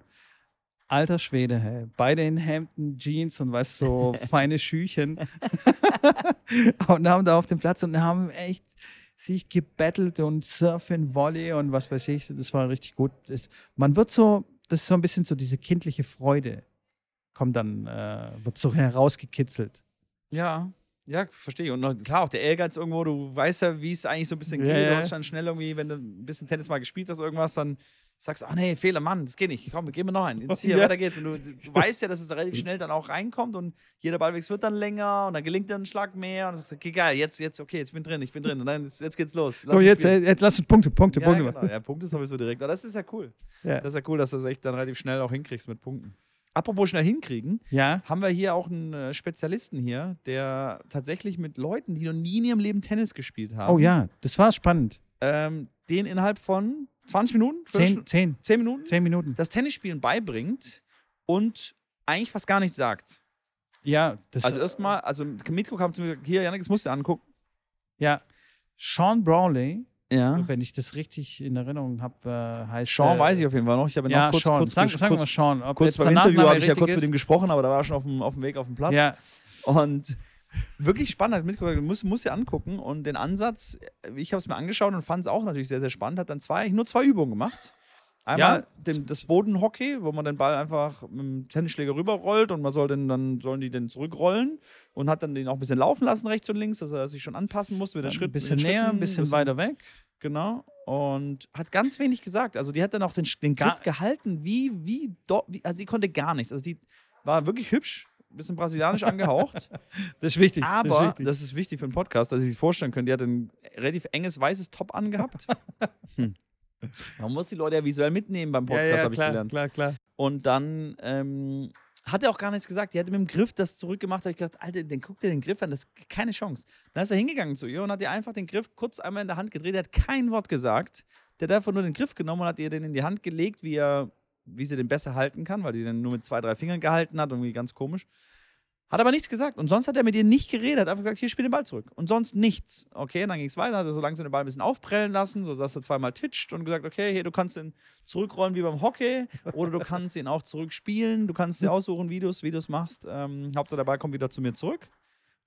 Speaker 2: Alter Schwede, hey. Beide in Hemden, Jeans und weißt so feine Schüchen. und haben da auf dem Platz und haben echt sich gebettelt und Surfen, Volley und was weiß ich. Das war richtig gut. Das, man wird so, das ist so ein bisschen so diese kindliche Freude, kommt dann, äh, wird so herausgekitzelt.
Speaker 1: Ja, ja, verstehe. Und klar, auch der Ehrgeiz irgendwo, du weißt ja, wie es eigentlich so ein bisschen geht.
Speaker 2: ja.
Speaker 1: Du hast dann schnell irgendwie, wenn du ein bisschen Tennis mal gespielt hast, irgendwas, dann sagst du, ach nee, Fehler, Mann, das geht nicht. Komm, geben wir noch einen. Jetzt hier,
Speaker 2: Ja.
Speaker 1: weiter geht's. Und du, du weißt ja, dass es relativ schnell dann auch reinkommt und jeder Ballwechsel wird dann länger und dann gelingt dir ein Schlag mehr und dann sagst du, okay, geil, jetzt, jetzt, okay, jetzt bin drin, ich bin drin. Und dann, jetzt, jetzt geht's los. Lass uns
Speaker 2: jetzt,
Speaker 1: spielen.
Speaker 2: jetzt lass uns Punkte, Punkte,
Speaker 1: ja,
Speaker 2: Punkte
Speaker 1: genau.
Speaker 2: machen.
Speaker 1: ja, Punkte sowieso direkt. Aber das ist ja cool.
Speaker 2: Ja.
Speaker 1: Das ist ja cool, dass du das echt dann relativ schnell auch hinkriegst mit Punkten. Apropos schnell hinkriegen,
Speaker 2: Ja,
Speaker 1: haben wir hier auch einen äh, Spezialisten hier, der tatsächlich mit Leuten, die noch nie in ihrem Leben Tennis gespielt haben,
Speaker 2: oh ja, das war spannend.
Speaker 1: ähm, den innerhalb von 20 Minuten,
Speaker 2: Zehn, zehn,
Speaker 1: 10 Minuten,
Speaker 2: zehn Minuten.
Speaker 1: das Tennisspielen beibringt und eigentlich fast gar nichts sagt.
Speaker 2: Ja, das
Speaker 1: Also erstmal, also Mitko kam zu mir, hier, Janik, das musst du angucken.
Speaker 2: ja. Sean Brawley,
Speaker 1: Ja.
Speaker 2: wenn ich das richtig in Erinnerung habe, äh, heißt.
Speaker 1: Sean
Speaker 2: äh,
Speaker 1: weiß ich auf jeden Fall noch. Ich habe
Speaker 2: Ja,
Speaker 1: noch kurz,
Speaker 2: Sean.
Speaker 1: kurz,
Speaker 2: Sag,
Speaker 1: kurz,
Speaker 2: sagen wir Sean. Ob
Speaker 1: kurz beim
Speaker 2: der
Speaker 1: Interview habe ich ja kurz mit
Speaker 2: ist?
Speaker 1: ihm gesprochen, aber da war er schon auf dem, auf dem Weg auf dem Platz.
Speaker 2: Ja,
Speaker 1: Und wirklich spannend, hat mitgebracht, muss, muss dir angucken. Und den Ansatz, ich habe es mir angeschaut und fand es auch natürlich sehr, sehr spannend. Hat dann zwei, nur zwei Übungen gemacht. Einmal dem, das Bodenhockey, wo man den Ball einfach mit dem Tennisschläger rüberrollt und man soll den, dann sollen die den zurückrollen und hat dann den auch ein bisschen laufen lassen, rechts und links, dass er sich schon anpassen musste mit den Schritten.
Speaker 2: ein bisschen
Speaker 1: mit
Speaker 2: näher, ein bisschen weiter weg.
Speaker 1: Genau. Und hat ganz wenig gesagt. Also die hat dann auch den, den Griff gehalten, wie, wie, do, wie, also die konnte gar nichts. Also die war wirklich hübsch, bisschen brasilianisch angehaucht.
Speaker 2: Das ist wichtig.
Speaker 1: Aber,
Speaker 2: das ist wichtig.
Speaker 1: das ist wichtig für einen Podcast, dass Sie sich vorstellen können, die hat ein relativ enges weißes Top angehabt. hm. Man muss die Leute ja visuell mitnehmen beim Podcast,
Speaker 2: ja, ja,
Speaker 1: habe ich
Speaker 2: klar,
Speaker 1: gelernt.
Speaker 2: klar, klar.
Speaker 1: Und dann ähm, hat er auch gar nichts gesagt. Die hatte mit dem Griff das zurückgemacht. Da habe ich gedacht, Alter, den guck dir den Griff an, das ist keine Chance. Dann ist er hingegangen zu ihr und hat ihr einfach den Griff kurz einmal in der Hand gedreht. Er hat kein Wort gesagt. Der hat einfach nur den Griff genommen und hat ihr den in die Hand gelegt, wie er, wie sie den besser halten kann, weil die den nur mit zwei, drei Fingern gehalten hat, irgendwie ganz komisch. Hat aber nichts gesagt. Und sonst hat er mit ihr nicht geredet. Hat einfach gesagt, hier spiel den Ball zurück. Und sonst nichts. Okay, dann ging es weiter. Hat er so langsam den Ball ein bisschen aufprellen lassen, sodass er zweimal titscht und gesagt, okay, hier, du kannst ihn zurückrollen wie beim Hockey oder du kannst ihn auch zurückspielen. Du kannst dir aussuchen, wie du es wie du's machst. Ähm, Hauptsache, der Ball kommt wieder zu mir zurück.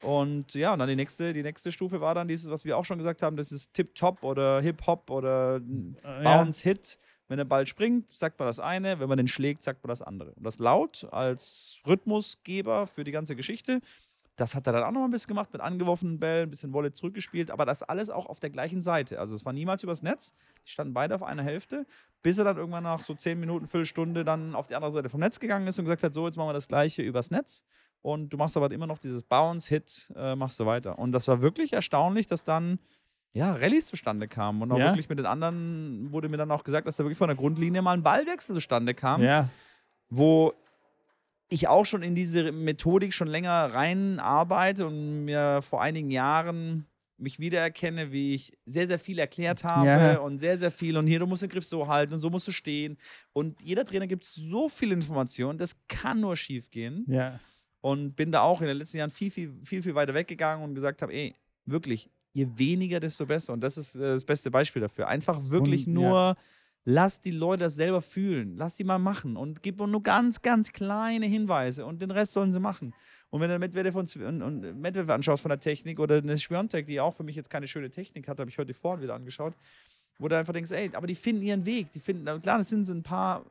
Speaker 1: Und ja, und dann die nächste, die nächste Stufe war dann dieses, was wir auch schon gesagt haben, das ist Tip-Top oder Hip-Hop oder
Speaker 2: Äh.
Speaker 1: Bounce-Hit. Wenn der Ball springt, sagt man das eine, wenn man den schlägt, sagt man das andere. Und das laut als Rhythmusgeber für die ganze Geschichte. Das hat er dann auch noch mal ein bisschen gemacht mit angeworfenen Bällen, ein bisschen Wolle zurückgespielt, aber das alles auch auf der gleichen Seite. Also es war niemals übers Netz. Die standen beide auf einer Hälfte, bis er dann irgendwann nach so zehn Minuten, Viertelstunde dann auf die andere Seite vom Netz gegangen ist und gesagt hat, so, jetzt machen wir das gleiche übers Netz. Und du machst aber immer noch dieses Bounce-Hit, äh, machst du weiter. Und das war wirklich erstaunlich, dass dann ja, Rallyes zustande kamen. Und auch
Speaker 2: Ja.
Speaker 1: wirklich mit den anderen wurde mir dann auch gesagt, dass da wirklich von der Grundlinie mal ein Ballwechsel zustande kam,
Speaker 2: Ja,
Speaker 1: wo ich auch schon in diese Methodik schon länger rein arbeite und mir vor einigen Jahren mich wiedererkenne, wie ich sehr, sehr viel erklärt habe
Speaker 2: Ja.
Speaker 1: und sehr, sehr viel und hier, du musst den Griff so halten und so musst du stehen. Und jeder Trainer gibt so viel Information, das kann nur schief gehen
Speaker 2: ja.
Speaker 1: und bin da auch in den letzten Jahren viel, viel, viel, viel weiter weggegangen und gesagt habe, ey, wirklich, je weniger, desto besser. Und das ist äh, das beste Beispiel dafür. Einfach wirklich
Speaker 2: Und-
Speaker 1: nur, lass die Leute das selber fühlen, lass die mal machen und gib nur ganz, ganz kleine Hinweise und den Rest sollen sie machen. Und wenn du Medvedev und, und, und Medvedev anschaust von der Technik oder eine Schwiontek, die auch für mich jetzt keine schöne Technik hat, habe ich heute vorhin wieder angeschaut, wo du einfach denkst, ey, aber die finden ihren Weg. Die finden, klar, das sind so ein paar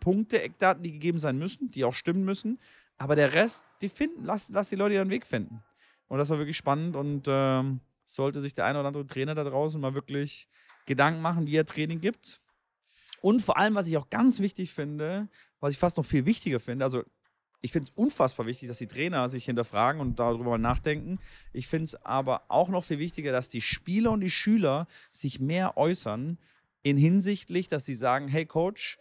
Speaker 1: Punkte, Eckdaten, die gegeben sein müssen, die auch stimmen müssen. Aber der Rest, die finden, lass, lass die Leute ihren Weg finden. Und das war wirklich spannend und ähm, sollte sich der eine oder andere Trainer da draußen mal wirklich Gedanken machen, wie er Training gibt. Und vor allem, was ich auch ganz wichtig finde, was ich fast noch viel wichtiger finde, also ich finde es unfassbar wichtig, dass die Trainer sich hinterfragen und darüber nachdenken. Ich finde es aber auch noch viel wichtiger, dass die Spieler und die Schüler sich mehr äußern in hinsichtlich, dass sie sagen, hey Coach,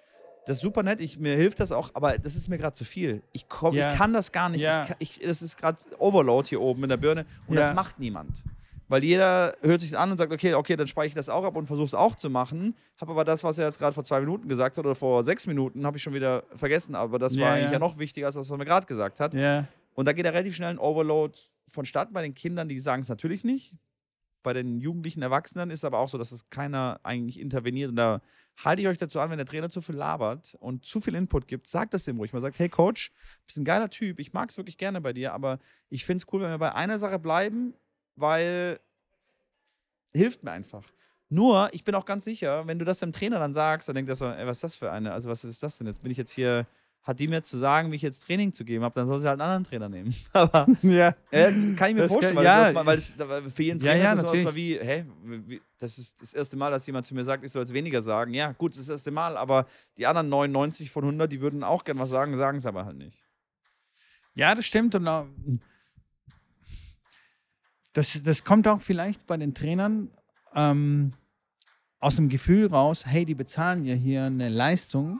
Speaker 1: das ist super nett, ich, mir hilft das auch, aber das ist mir gerade zu viel. Ich, komm,
Speaker 2: Ja.
Speaker 1: ich kann das gar nicht.
Speaker 2: Ja.
Speaker 1: Ich, ich, das ist gerade Overload hier oben in der Birne und
Speaker 2: Ja.
Speaker 1: das macht niemand. Weil jeder hört sich an und sagt, okay, okay, dann speichere ich das auch ab und versuche es auch zu machen. Habe aber das, was er jetzt gerade vor zwei Minuten gesagt hat oder vor sechs Minuten, habe ich schon wieder vergessen. Aber das war eigentlich
Speaker 2: ja.
Speaker 1: ja noch wichtiger als das, was er mir gerade gesagt hat.
Speaker 2: Ja,
Speaker 1: Und da geht er relativ schnell ein Overload vonstatten bei den Kindern, die sagen es natürlich nicht. Bei den jugendlichen Erwachsenen ist es aber auch so, dass es keiner eigentlich interveniert. Und da halte ich euch dazu an, wenn der Trainer zu viel labert und zu viel Input gibt, sagt das dem ruhig. Man sagt, hey Coach, du bist ein geiler Typ, ich mag es wirklich gerne bei dir, aber ich finde es cool, wenn wir bei einer Sache bleiben, weil hilft mir einfach. Nur, ich bin auch ganz sicher, wenn du das dem Trainer dann sagst, dann denkt er so, ey, was ist das für eine? Also, was ist das denn jetzt? Bin ich jetzt hier, hat die mir zu sagen, wie ich jetzt Training zu geben habe, dann soll sie halt einen anderen Trainer nehmen. Aber
Speaker 2: ja.
Speaker 1: äh, kann ich mir
Speaker 2: Das
Speaker 1: vorstellen,
Speaker 2: kann-
Speaker 1: weil,
Speaker 2: ja,
Speaker 1: das, erstmal- weil das, weil für jeden
Speaker 2: Ja,
Speaker 1: Trainer
Speaker 2: ja,
Speaker 1: ist das
Speaker 2: natürlich.
Speaker 1: wie, hä, wie, das ist das erste Mal, dass jemand zu mir sagt, ich soll jetzt weniger sagen. Ja, gut, das ist das erste Mal, aber die anderen 99 von 100, die würden auch gern was sagen, sagen es aber halt nicht.
Speaker 2: Ja, das stimmt. Und das, das kommt auch vielleicht bei den Trainern ähm, aus dem Gefühl raus, hey, die bezahlen ja hier eine Leistung.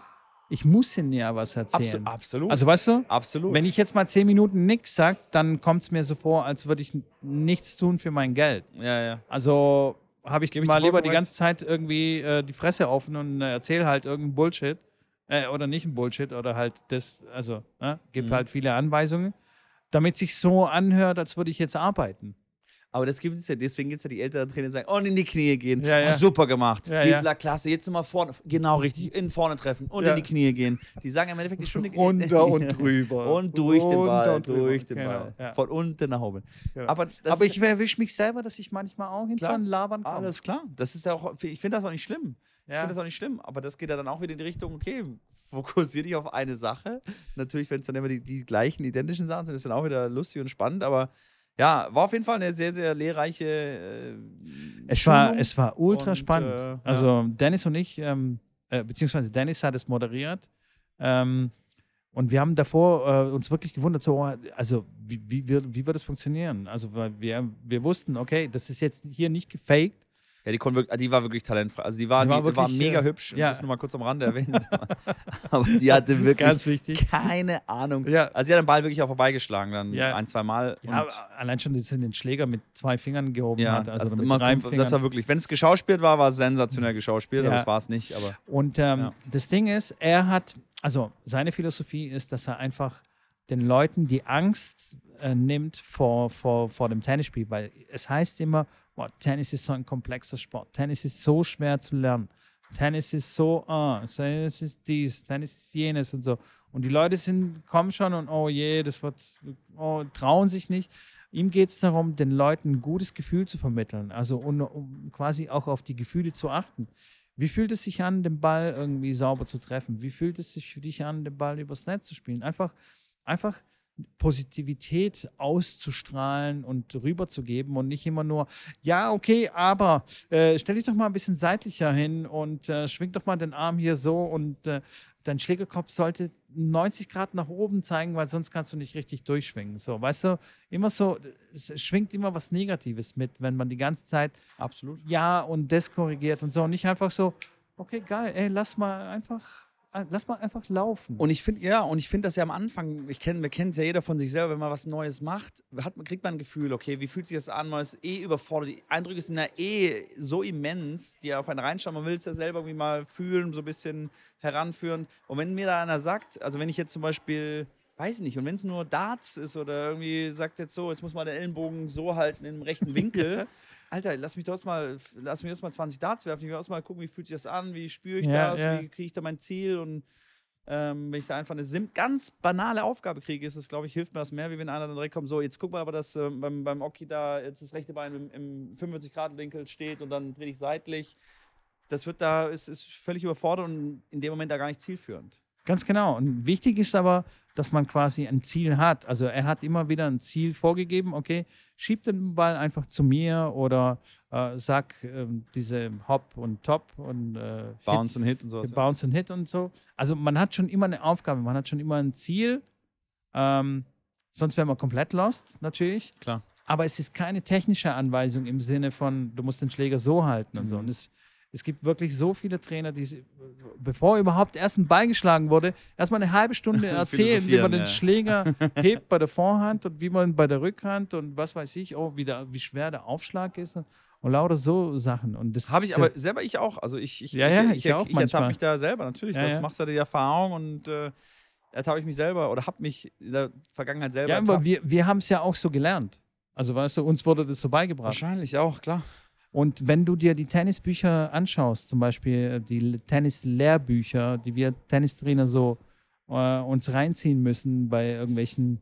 Speaker 2: Ich muss ihnen ja was erzählen.
Speaker 1: Absolut. Absolut.
Speaker 2: Also weißt du,
Speaker 1: absolut.
Speaker 2: wenn ich jetzt mal zehn Minuten nichts sage, dann kommt es mir so vor, als würde ich nichts tun für mein Geld.
Speaker 1: ja, ja.
Speaker 2: Also habe ich
Speaker 1: ich
Speaker 2: mal lieber die ganze Zeit irgendwie äh, die Fresse offen und äh, erzähle halt irgendeinen Bullshit. Äh, oder nicht ein Bullshit oder halt das, also ne, gibt
Speaker 1: Mhm.
Speaker 2: halt viele Anweisungen, damit sich so anhört, als würde ich jetzt arbeiten.
Speaker 1: Aber das gibt es ja, deswegen gibt es ja die älteren Trainer, die sagen, oh, in die Knie gehen.
Speaker 2: Ja, ja.
Speaker 1: Oh, super gemacht.
Speaker 2: Ja,
Speaker 1: Gisela,
Speaker 2: ja.
Speaker 1: klasse. Jetzt nochmal vorne. Genau, richtig. In vorne treffen und
Speaker 2: Ja.
Speaker 1: in die Knie gehen. Die sagen im Endeffekt die Stunde.
Speaker 2: Runter und drüber.
Speaker 1: Und durch den
Speaker 2: Runter
Speaker 1: Ball.
Speaker 2: und drüber.
Speaker 1: Durch den
Speaker 2: Genau,
Speaker 1: Ball.
Speaker 2: ja.
Speaker 1: Von unten nach oben.
Speaker 2: Genau.
Speaker 1: Aber, das
Speaker 2: Aber ich erwische mich selber, dass ich manchmal auch in
Speaker 1: Klar.
Speaker 2: so ein Labern komme.
Speaker 1: Alles klar. Das ist ja auch, ich finde das auch nicht schlimm. Ich
Speaker 2: Ja.
Speaker 1: finde das auch nicht schlimm, aber das geht ja dann auch wieder in die Richtung, okay, fokussiere dich auf eine Sache. Natürlich, wenn es dann immer die, die gleichen, identischen Sachen sind, ist dann auch wieder lustig und spannend, aber ja, war auf jeden Fall eine sehr, sehr lehrreiche äh,
Speaker 2: Es war, es war ultra
Speaker 1: Und,
Speaker 2: spannend.
Speaker 1: äh, ja.
Speaker 2: also Dennis und ich, ähm, äh, beziehungsweise Dennis hat es moderiert. Ähm, Und wir haben davor äh, uns wirklich gewundert, so, also wie, wie, wird, wie wird das funktionieren? Also weil wir, wir wussten, okay, das ist jetzt hier nicht gefaked.
Speaker 1: Ja, die, wirklich, die war wirklich talentfrei. Also die war, die,
Speaker 2: war
Speaker 1: die
Speaker 2: wirklich,
Speaker 1: war mega
Speaker 2: äh,
Speaker 1: hübsch.
Speaker 2: ja.
Speaker 1: Das nur mal kurz am Rande erwähnt. Aber die hatte wirklich
Speaker 2: Ganz wichtig.
Speaker 1: keine Ahnung.
Speaker 2: Ja.
Speaker 1: Also sie hat den Ball wirklich auch vorbeigeschlagen, dann
Speaker 2: Ja.
Speaker 1: ein, zwei Mal.
Speaker 2: Ja, allein schon, dass sie den Schläger mit zwei Fingern gehoben
Speaker 1: ja,
Speaker 2: hat. Also,
Speaker 1: also
Speaker 2: mit drei
Speaker 1: das
Speaker 2: Fingern.
Speaker 1: war wirklich, wenn es geschauspielt war, war es sensationell geschauspielt, aber das war es nicht. Aber
Speaker 2: Und ähm, das Ding ist, er hat, also seine Philosophie ist, dass er einfach den Leuten die Angst äh, nimmt vor, vor, vor dem Tennisspiel, weil es heißt immer, boah, Tennis ist so ein komplexer Sport, Tennis ist so schwer zu lernen, Tennis ist so, ah, Tennis ist dies, Tennis ist jenes und so. Und die Leute sind, kommen schon und oh je, das wird, oh, trauen sich nicht. Ihm geht es darum, den Leuten ein gutes Gefühl zu vermitteln, also um, um quasi auch auf die Gefühle zu achten. Wie fühlt es sich an, den Ball irgendwie sauber zu treffen? Wie fühlt es sich für dich an, den Ball übers Netz zu spielen? Einfach, einfach Positivität auszustrahlen und rüberzugeben und nicht immer nur, ja, okay, aber äh, stell dich doch mal ein bisschen seitlicher hin und äh, schwing doch mal den Arm hier so und äh, dein Schlägerkopf sollte 90 Grad nach oben zeigen, weil sonst kannst du nicht richtig durchschwingen. So, weißt du, immer so, es schwingt immer was Negatives mit, wenn man die ganze Zeit
Speaker 1: absolut.
Speaker 2: ja und das korrigiert und so und nicht einfach so, okay, geil, ey, lass mal einfach, lass mal einfach laufen.
Speaker 1: Und ich finde, ja, und ich finde das ja am Anfang, ich kenn, wir kennen es ja jeder von sich selber, wenn man was Neues macht, hat, kriegt man ein Gefühl, okay, wie fühlt sich das an, man ist eh überfordert, die Eindrücke sind ja eh so immens, die auf einen reinschauen, man will es ja selber irgendwie mal fühlen, so ein bisschen heranführen. Und wenn mir da einer sagt, also wenn ich jetzt zum Beispiel, weiß ich nicht, und wenn es nur Darts ist oder irgendwie sagt jetzt so, jetzt muss man den Ellenbogen so halten im rechten Winkel, Alter, lass mich doch mal, lass mich doch mal 20 Darts werfen, ich will auch mal gucken, wie fühlt sich das an, wie spüre ich
Speaker 2: Ja,
Speaker 1: das,
Speaker 2: ja.
Speaker 1: wie kriege ich da mein Ziel? Und ähm, wenn ich da einfach eine sim ganz banale Aufgabe kriege, ist es, glaube ich, hilft mir das mehr, wie wenn einer dann direkt kommt, so, jetzt guck mal aber, dass ähm, beim, beim Oki da jetzt das rechte Bein im, im 45-Grad-Winkel steht und dann drehe ich seitlich. Das wird da, ist, ist völlig überfordert und in dem Moment da gar nicht zielführend.
Speaker 2: Ganz genau. Und wichtig ist aber, dass man quasi ein Ziel hat. Also er hat immer wieder ein Ziel vorgegeben, okay, schieb den Ball einfach zu mir oder äh, sag ähm, diese Hop und Top und äh,
Speaker 1: Bounce
Speaker 2: Hit,
Speaker 1: und Hit und sowas.
Speaker 2: Bounce und Hit und so. Also man hat schon immer eine Aufgabe, man hat schon immer ein Ziel. Ähm, sonst wäre man komplett lost, natürlich.
Speaker 1: Klar.
Speaker 2: Aber es ist keine technische Anweisung im Sinne von, du musst den Schläger so halten und so.
Speaker 1: Mhm.
Speaker 2: Und es, es gibt wirklich so viele Trainer, die, bevor überhaupt erst ein Ball geschlagen wurde, erstmal eine halbe Stunde erzählen, wie man den
Speaker 1: ja.
Speaker 2: Schläger hebt bei der Vorhand und wie man bei der Rückhand und was weiß ich, oh, wie, der, wie schwer der Aufschlag ist und lauter so Sachen. Und das
Speaker 1: Habe ich
Speaker 2: ja-
Speaker 1: aber selber ich auch. Also ich, ich,
Speaker 2: Ja, ja,
Speaker 1: ich,
Speaker 2: ich
Speaker 1: ich,
Speaker 2: auch
Speaker 1: ich ertappe mich da selber, natürlich.
Speaker 2: Ja,
Speaker 1: das
Speaker 2: ja.
Speaker 1: machst du ja die Erfahrung und äh, ertappe ich mich selber oder habe mich in der Vergangenheit selber
Speaker 2: Ja, aber wir, wir haben es ja auch so gelernt. Also weißt du, uns wurde das so beigebracht.
Speaker 1: Wahrscheinlich auch, klar.
Speaker 2: Und wenn du dir die Tennisbücher anschaust, zum Beispiel die Tennis-Lehrbücher, die wir Tennistrainer so äh, uns reinziehen müssen bei irgendwelchen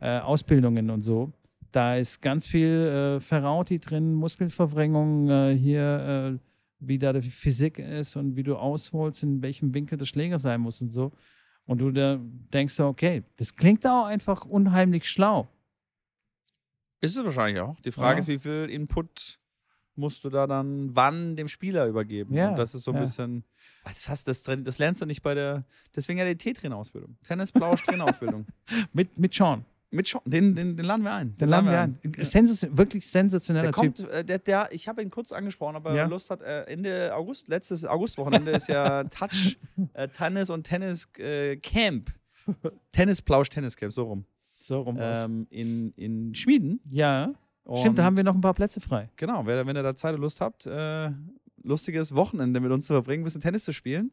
Speaker 2: äh, Ausbildungen und so, da ist ganz viel äh, Ferrauti drin, Muskelvervrengung, äh, hier, äh, wie da die Physik ist und wie du ausholst, in welchem Winkel der Schläger sein muss und so. Und du da denkst so, okay, das klingt auch einfach unheimlich schlau.
Speaker 1: Ist es wahrscheinlich auch. Die Frage
Speaker 2: Ja.
Speaker 1: ist, wie viel Input musst du da dann wann dem Spieler übergeben?
Speaker 2: Ja,
Speaker 1: Und das ist so ein
Speaker 2: ja.
Speaker 1: bisschen. Das, hast, das, das lernst du nicht bei der. Deswegen ja die T-Trainer-Ausbildung. Tennis-Plausch-Trainer-Ausbildung.
Speaker 2: Mit, mit Sean.
Speaker 1: Mit Sean, den, den, den laden wir ein.
Speaker 2: Den laden wir ein. Sensation, wirklich sensationeller
Speaker 1: Der
Speaker 2: Typ.
Speaker 1: kommt, äh, der, der, ich habe ihn kurz angesprochen, ob er
Speaker 2: Ja.
Speaker 1: Lust hat. Äh, Ende August, letztes Augustwochenende ist ja Touch, äh, Tennis und Tennis äh, Camp. Tennisplausch, Tenniscamp, so rum.
Speaker 2: So rum.
Speaker 1: Ähm, in, in Schmieden.
Speaker 2: Ja, stimmt, da
Speaker 1: Und
Speaker 2: haben wir noch ein paar Plätze frei.
Speaker 1: Genau, wenn ihr da Zeit und Lust habt, äh, lustiges Wochenende mit uns zu verbringen, ein bisschen Tennis zu spielen.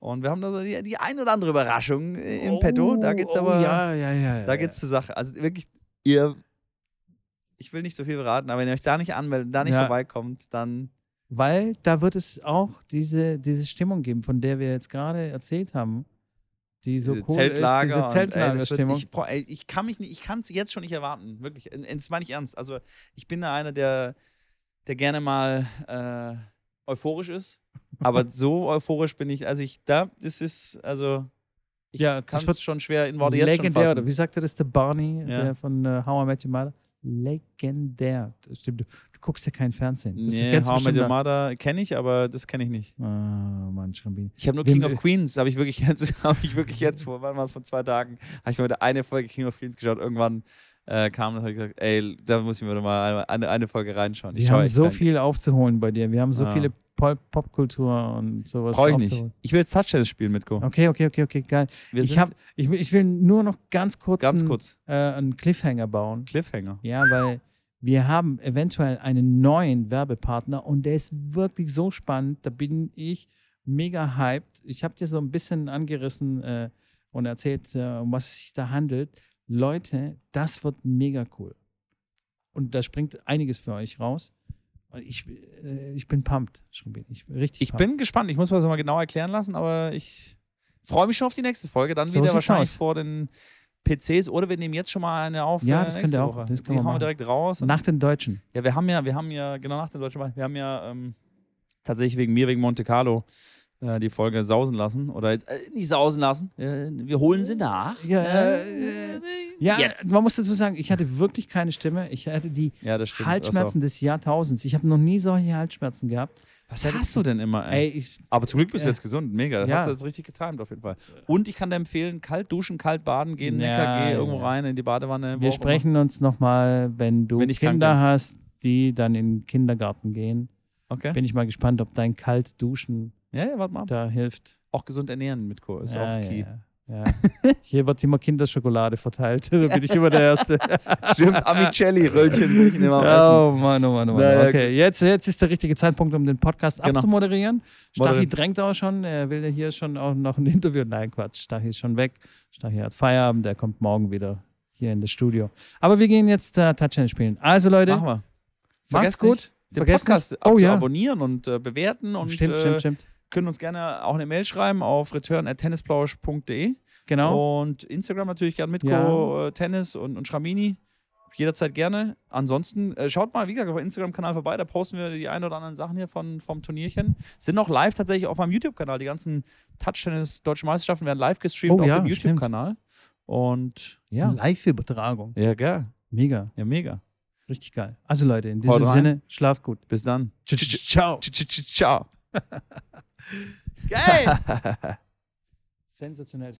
Speaker 1: Und wir haben da so die, die ein oder andere Überraschung äh, im Petto. Da geht's
Speaker 2: oh,
Speaker 1: aber,
Speaker 2: Ja, ja, ja.
Speaker 1: da geht's zur Sache. Also wirklich, ihr, ich will nicht so viel verraten, aber wenn ihr euch da nicht anmeldet, da nicht vorbeikommt, dann
Speaker 2: Weil da wird es auch diese, diese Stimmung geben, von der wir jetzt gerade erzählt haben, die so cool
Speaker 1: Zeltlager.
Speaker 2: ist, diese Zeltlagerstimmung.
Speaker 1: ich, ich kann mich nicht, ich kann es jetzt schon nicht erwarten. Wirklich. Das meine ich ernst. Also ich bin da einer, der, der gerne mal äh, euphorisch ist. Aber so euphorisch bin ich, also ich, da, das ist, also ich
Speaker 2: Ja,
Speaker 1: kann es schon schwer in Worte jetzt schon fassen.
Speaker 2: oder wie sagte das der Barney,
Speaker 1: Ja.
Speaker 2: der von äh, How I Met Your Mother? Legendär. Stimmt. Du, du guckst ja kein Fernsehen. Das
Speaker 1: nee,
Speaker 2: ganz
Speaker 1: How I Met Your Mother kenne ich, aber das kenne ich nicht.
Speaker 2: Ah, Mann, Schrambini.
Speaker 1: Ich habe nur
Speaker 2: Wem-
Speaker 1: King of Queens, habe ich wirklich jetzt, habe ich wirklich jetzt vor, wann war es, vor zwei Tagen, habe ich mal wieder eine Folge King of Queens geschaut. Irgendwann äh, kam und habe gesagt, ey, da muss ich mir doch mal eine, eine Folge reinschauen. Ich
Speaker 2: Wir haben so viel aufzuholen bei dir. Wir haben so
Speaker 1: Ja.
Speaker 2: viele Pop Popkultur und sowas
Speaker 1: Brauche ich nicht. Ich will jetzt Touchtennis spielen mit Go.
Speaker 2: Okay, okay, okay, okay, geil.
Speaker 1: Wir
Speaker 2: Ich, hab, ich, will- ich will nur noch ganz kurz,
Speaker 1: ganz
Speaker 2: einen,
Speaker 1: kurz
Speaker 2: Äh, einen Cliffhanger bauen.
Speaker 1: Cliffhanger.
Speaker 2: Ja, weil wir haben eventuell einen neuen Werbepartner und der ist wirklich so spannend. Da bin ich mega hyped. Ich habe dir so ein bisschen angerissen äh, und erzählt, äh, um was es sich da handelt. Leute, das wird mega cool. Und da springt einiges für euch raus. Ich, äh, ich bin pumped. Ich bin richtig
Speaker 1: Ich
Speaker 2: pumped.
Speaker 1: bin gespannt. Ich muss mir das mal genau erklären lassen, aber ich freue mich schon auf die nächste Folge. Dann
Speaker 2: So
Speaker 1: wieder wahrscheinlich
Speaker 2: aus.
Speaker 1: vor den PCs oder wir nehmen jetzt schon mal eine auf.
Speaker 2: Ja,
Speaker 1: äh,
Speaker 2: das könnt ihr auch.
Speaker 1: Woche.
Speaker 2: Das
Speaker 1: die hauen wir direkt raus.
Speaker 2: Nach den Deutschen.
Speaker 1: Ja, wir haben ja, wir haben ja, genau nach dem deutschen wir haben ja ähm, tatsächlich wegen mir, wegen Monte Carlo, äh, die Folge sausen lassen. Oder jetzt, äh, nicht sausen lassen. Äh, wir holen sie nach.
Speaker 2: Ja,
Speaker 1: Äh,
Speaker 2: äh, Ja,
Speaker 1: jetzt.
Speaker 2: man muss dazu sagen, ich hatte wirklich keine Stimme. Ich hatte die
Speaker 1: Ja.
Speaker 2: Halsschmerzen des Jahrtausends. Ich habe noch nie solche Halsschmerzen gehabt.
Speaker 1: Was hast du denn immer?
Speaker 2: Ey,
Speaker 1: Ey?
Speaker 2: ich,
Speaker 1: Aber zum Glück bist du jetzt gesund. Mega.
Speaker 2: Ja.
Speaker 1: Hast du das richtig getimt auf jeden Fall. Und ich kann dir empfehlen, kalt duschen, kalt baden, geh in den
Speaker 2: Ja, ja,
Speaker 1: irgendwo rein in die Badewanne.
Speaker 2: wir sprechen uns nochmal, wenn du
Speaker 1: Wenn
Speaker 2: Kinder hast, die dann in den Kindergarten gehen.
Speaker 1: Immer. Okay.
Speaker 2: Bin ich mal gespannt, ob dein kalt Duschen
Speaker 1: Ja, ja, warte mal.
Speaker 2: da hilft.
Speaker 1: Auch gesund ernähren mit Co. Ist
Speaker 2: ja,
Speaker 1: auch key.
Speaker 2: ja, ja. Hier wird immer Kinderschokolade verteilt. da bin ich immer der Erste.
Speaker 1: Stimmt, Amicelli-Röllchen will ich immer am Essen.
Speaker 2: Oh Mann, oh Mann, oh Mann.
Speaker 1: Naja,
Speaker 2: okay, jetzt, jetzt ist der richtige Zeitpunkt, um den Podcast
Speaker 1: Genau.
Speaker 2: abzumoderieren. Stachi
Speaker 1: Moderieren.
Speaker 2: drängt auch schon. Er will ja hier schon auch noch ein Interview. Nein, Quatsch. Stachi ist schon weg. Stachi hat Feierabend. Der kommt morgen wieder hier in das Studio. Aber wir gehen jetzt äh, Touchdown spielen. Also, Leute,
Speaker 1: Machen wir.
Speaker 2: macht's
Speaker 1: Vergesst
Speaker 2: gut.
Speaker 1: Nicht, den
Speaker 2: Vergesst
Speaker 1: Podcast
Speaker 2: nicht. Oh, ja.
Speaker 1: abonnieren und äh, bewerten und
Speaker 2: stimmt,
Speaker 1: äh,
Speaker 2: stimmt, stimmt.
Speaker 1: Können uns gerne auch eine Mail schreiben auf return.tennisplausch.de
Speaker 2: Genau.
Speaker 1: und Instagram natürlich gerne Mitko
Speaker 2: Ja.
Speaker 1: äh, Tennis und, und Schramini. Jederzeit gerne. Ansonsten äh, schaut mal, wie gesagt, auf dem Instagram-Kanal vorbei. Da posten wir die ein oder anderen Sachen hier von, vom Turnierchen. Sind noch live tatsächlich auf meinem YouTube-Kanal. Die ganzen Touch-Tennis Deutsche Meisterschaften werden live gestreamt
Speaker 2: Oh,
Speaker 1: auf
Speaker 2: ja,
Speaker 1: dem. YouTube-Kanal. Und ja,
Speaker 2: Live-Übertragung.
Speaker 1: ja, geil.
Speaker 2: Mega.
Speaker 1: Ja, mega.
Speaker 2: Richtig geil. Also, Leute, in diesem. Sinne, schlaft gut.
Speaker 1: Bis dann.
Speaker 2: Ciao.
Speaker 1: Ciao.
Speaker 2: Geil. Sensationell.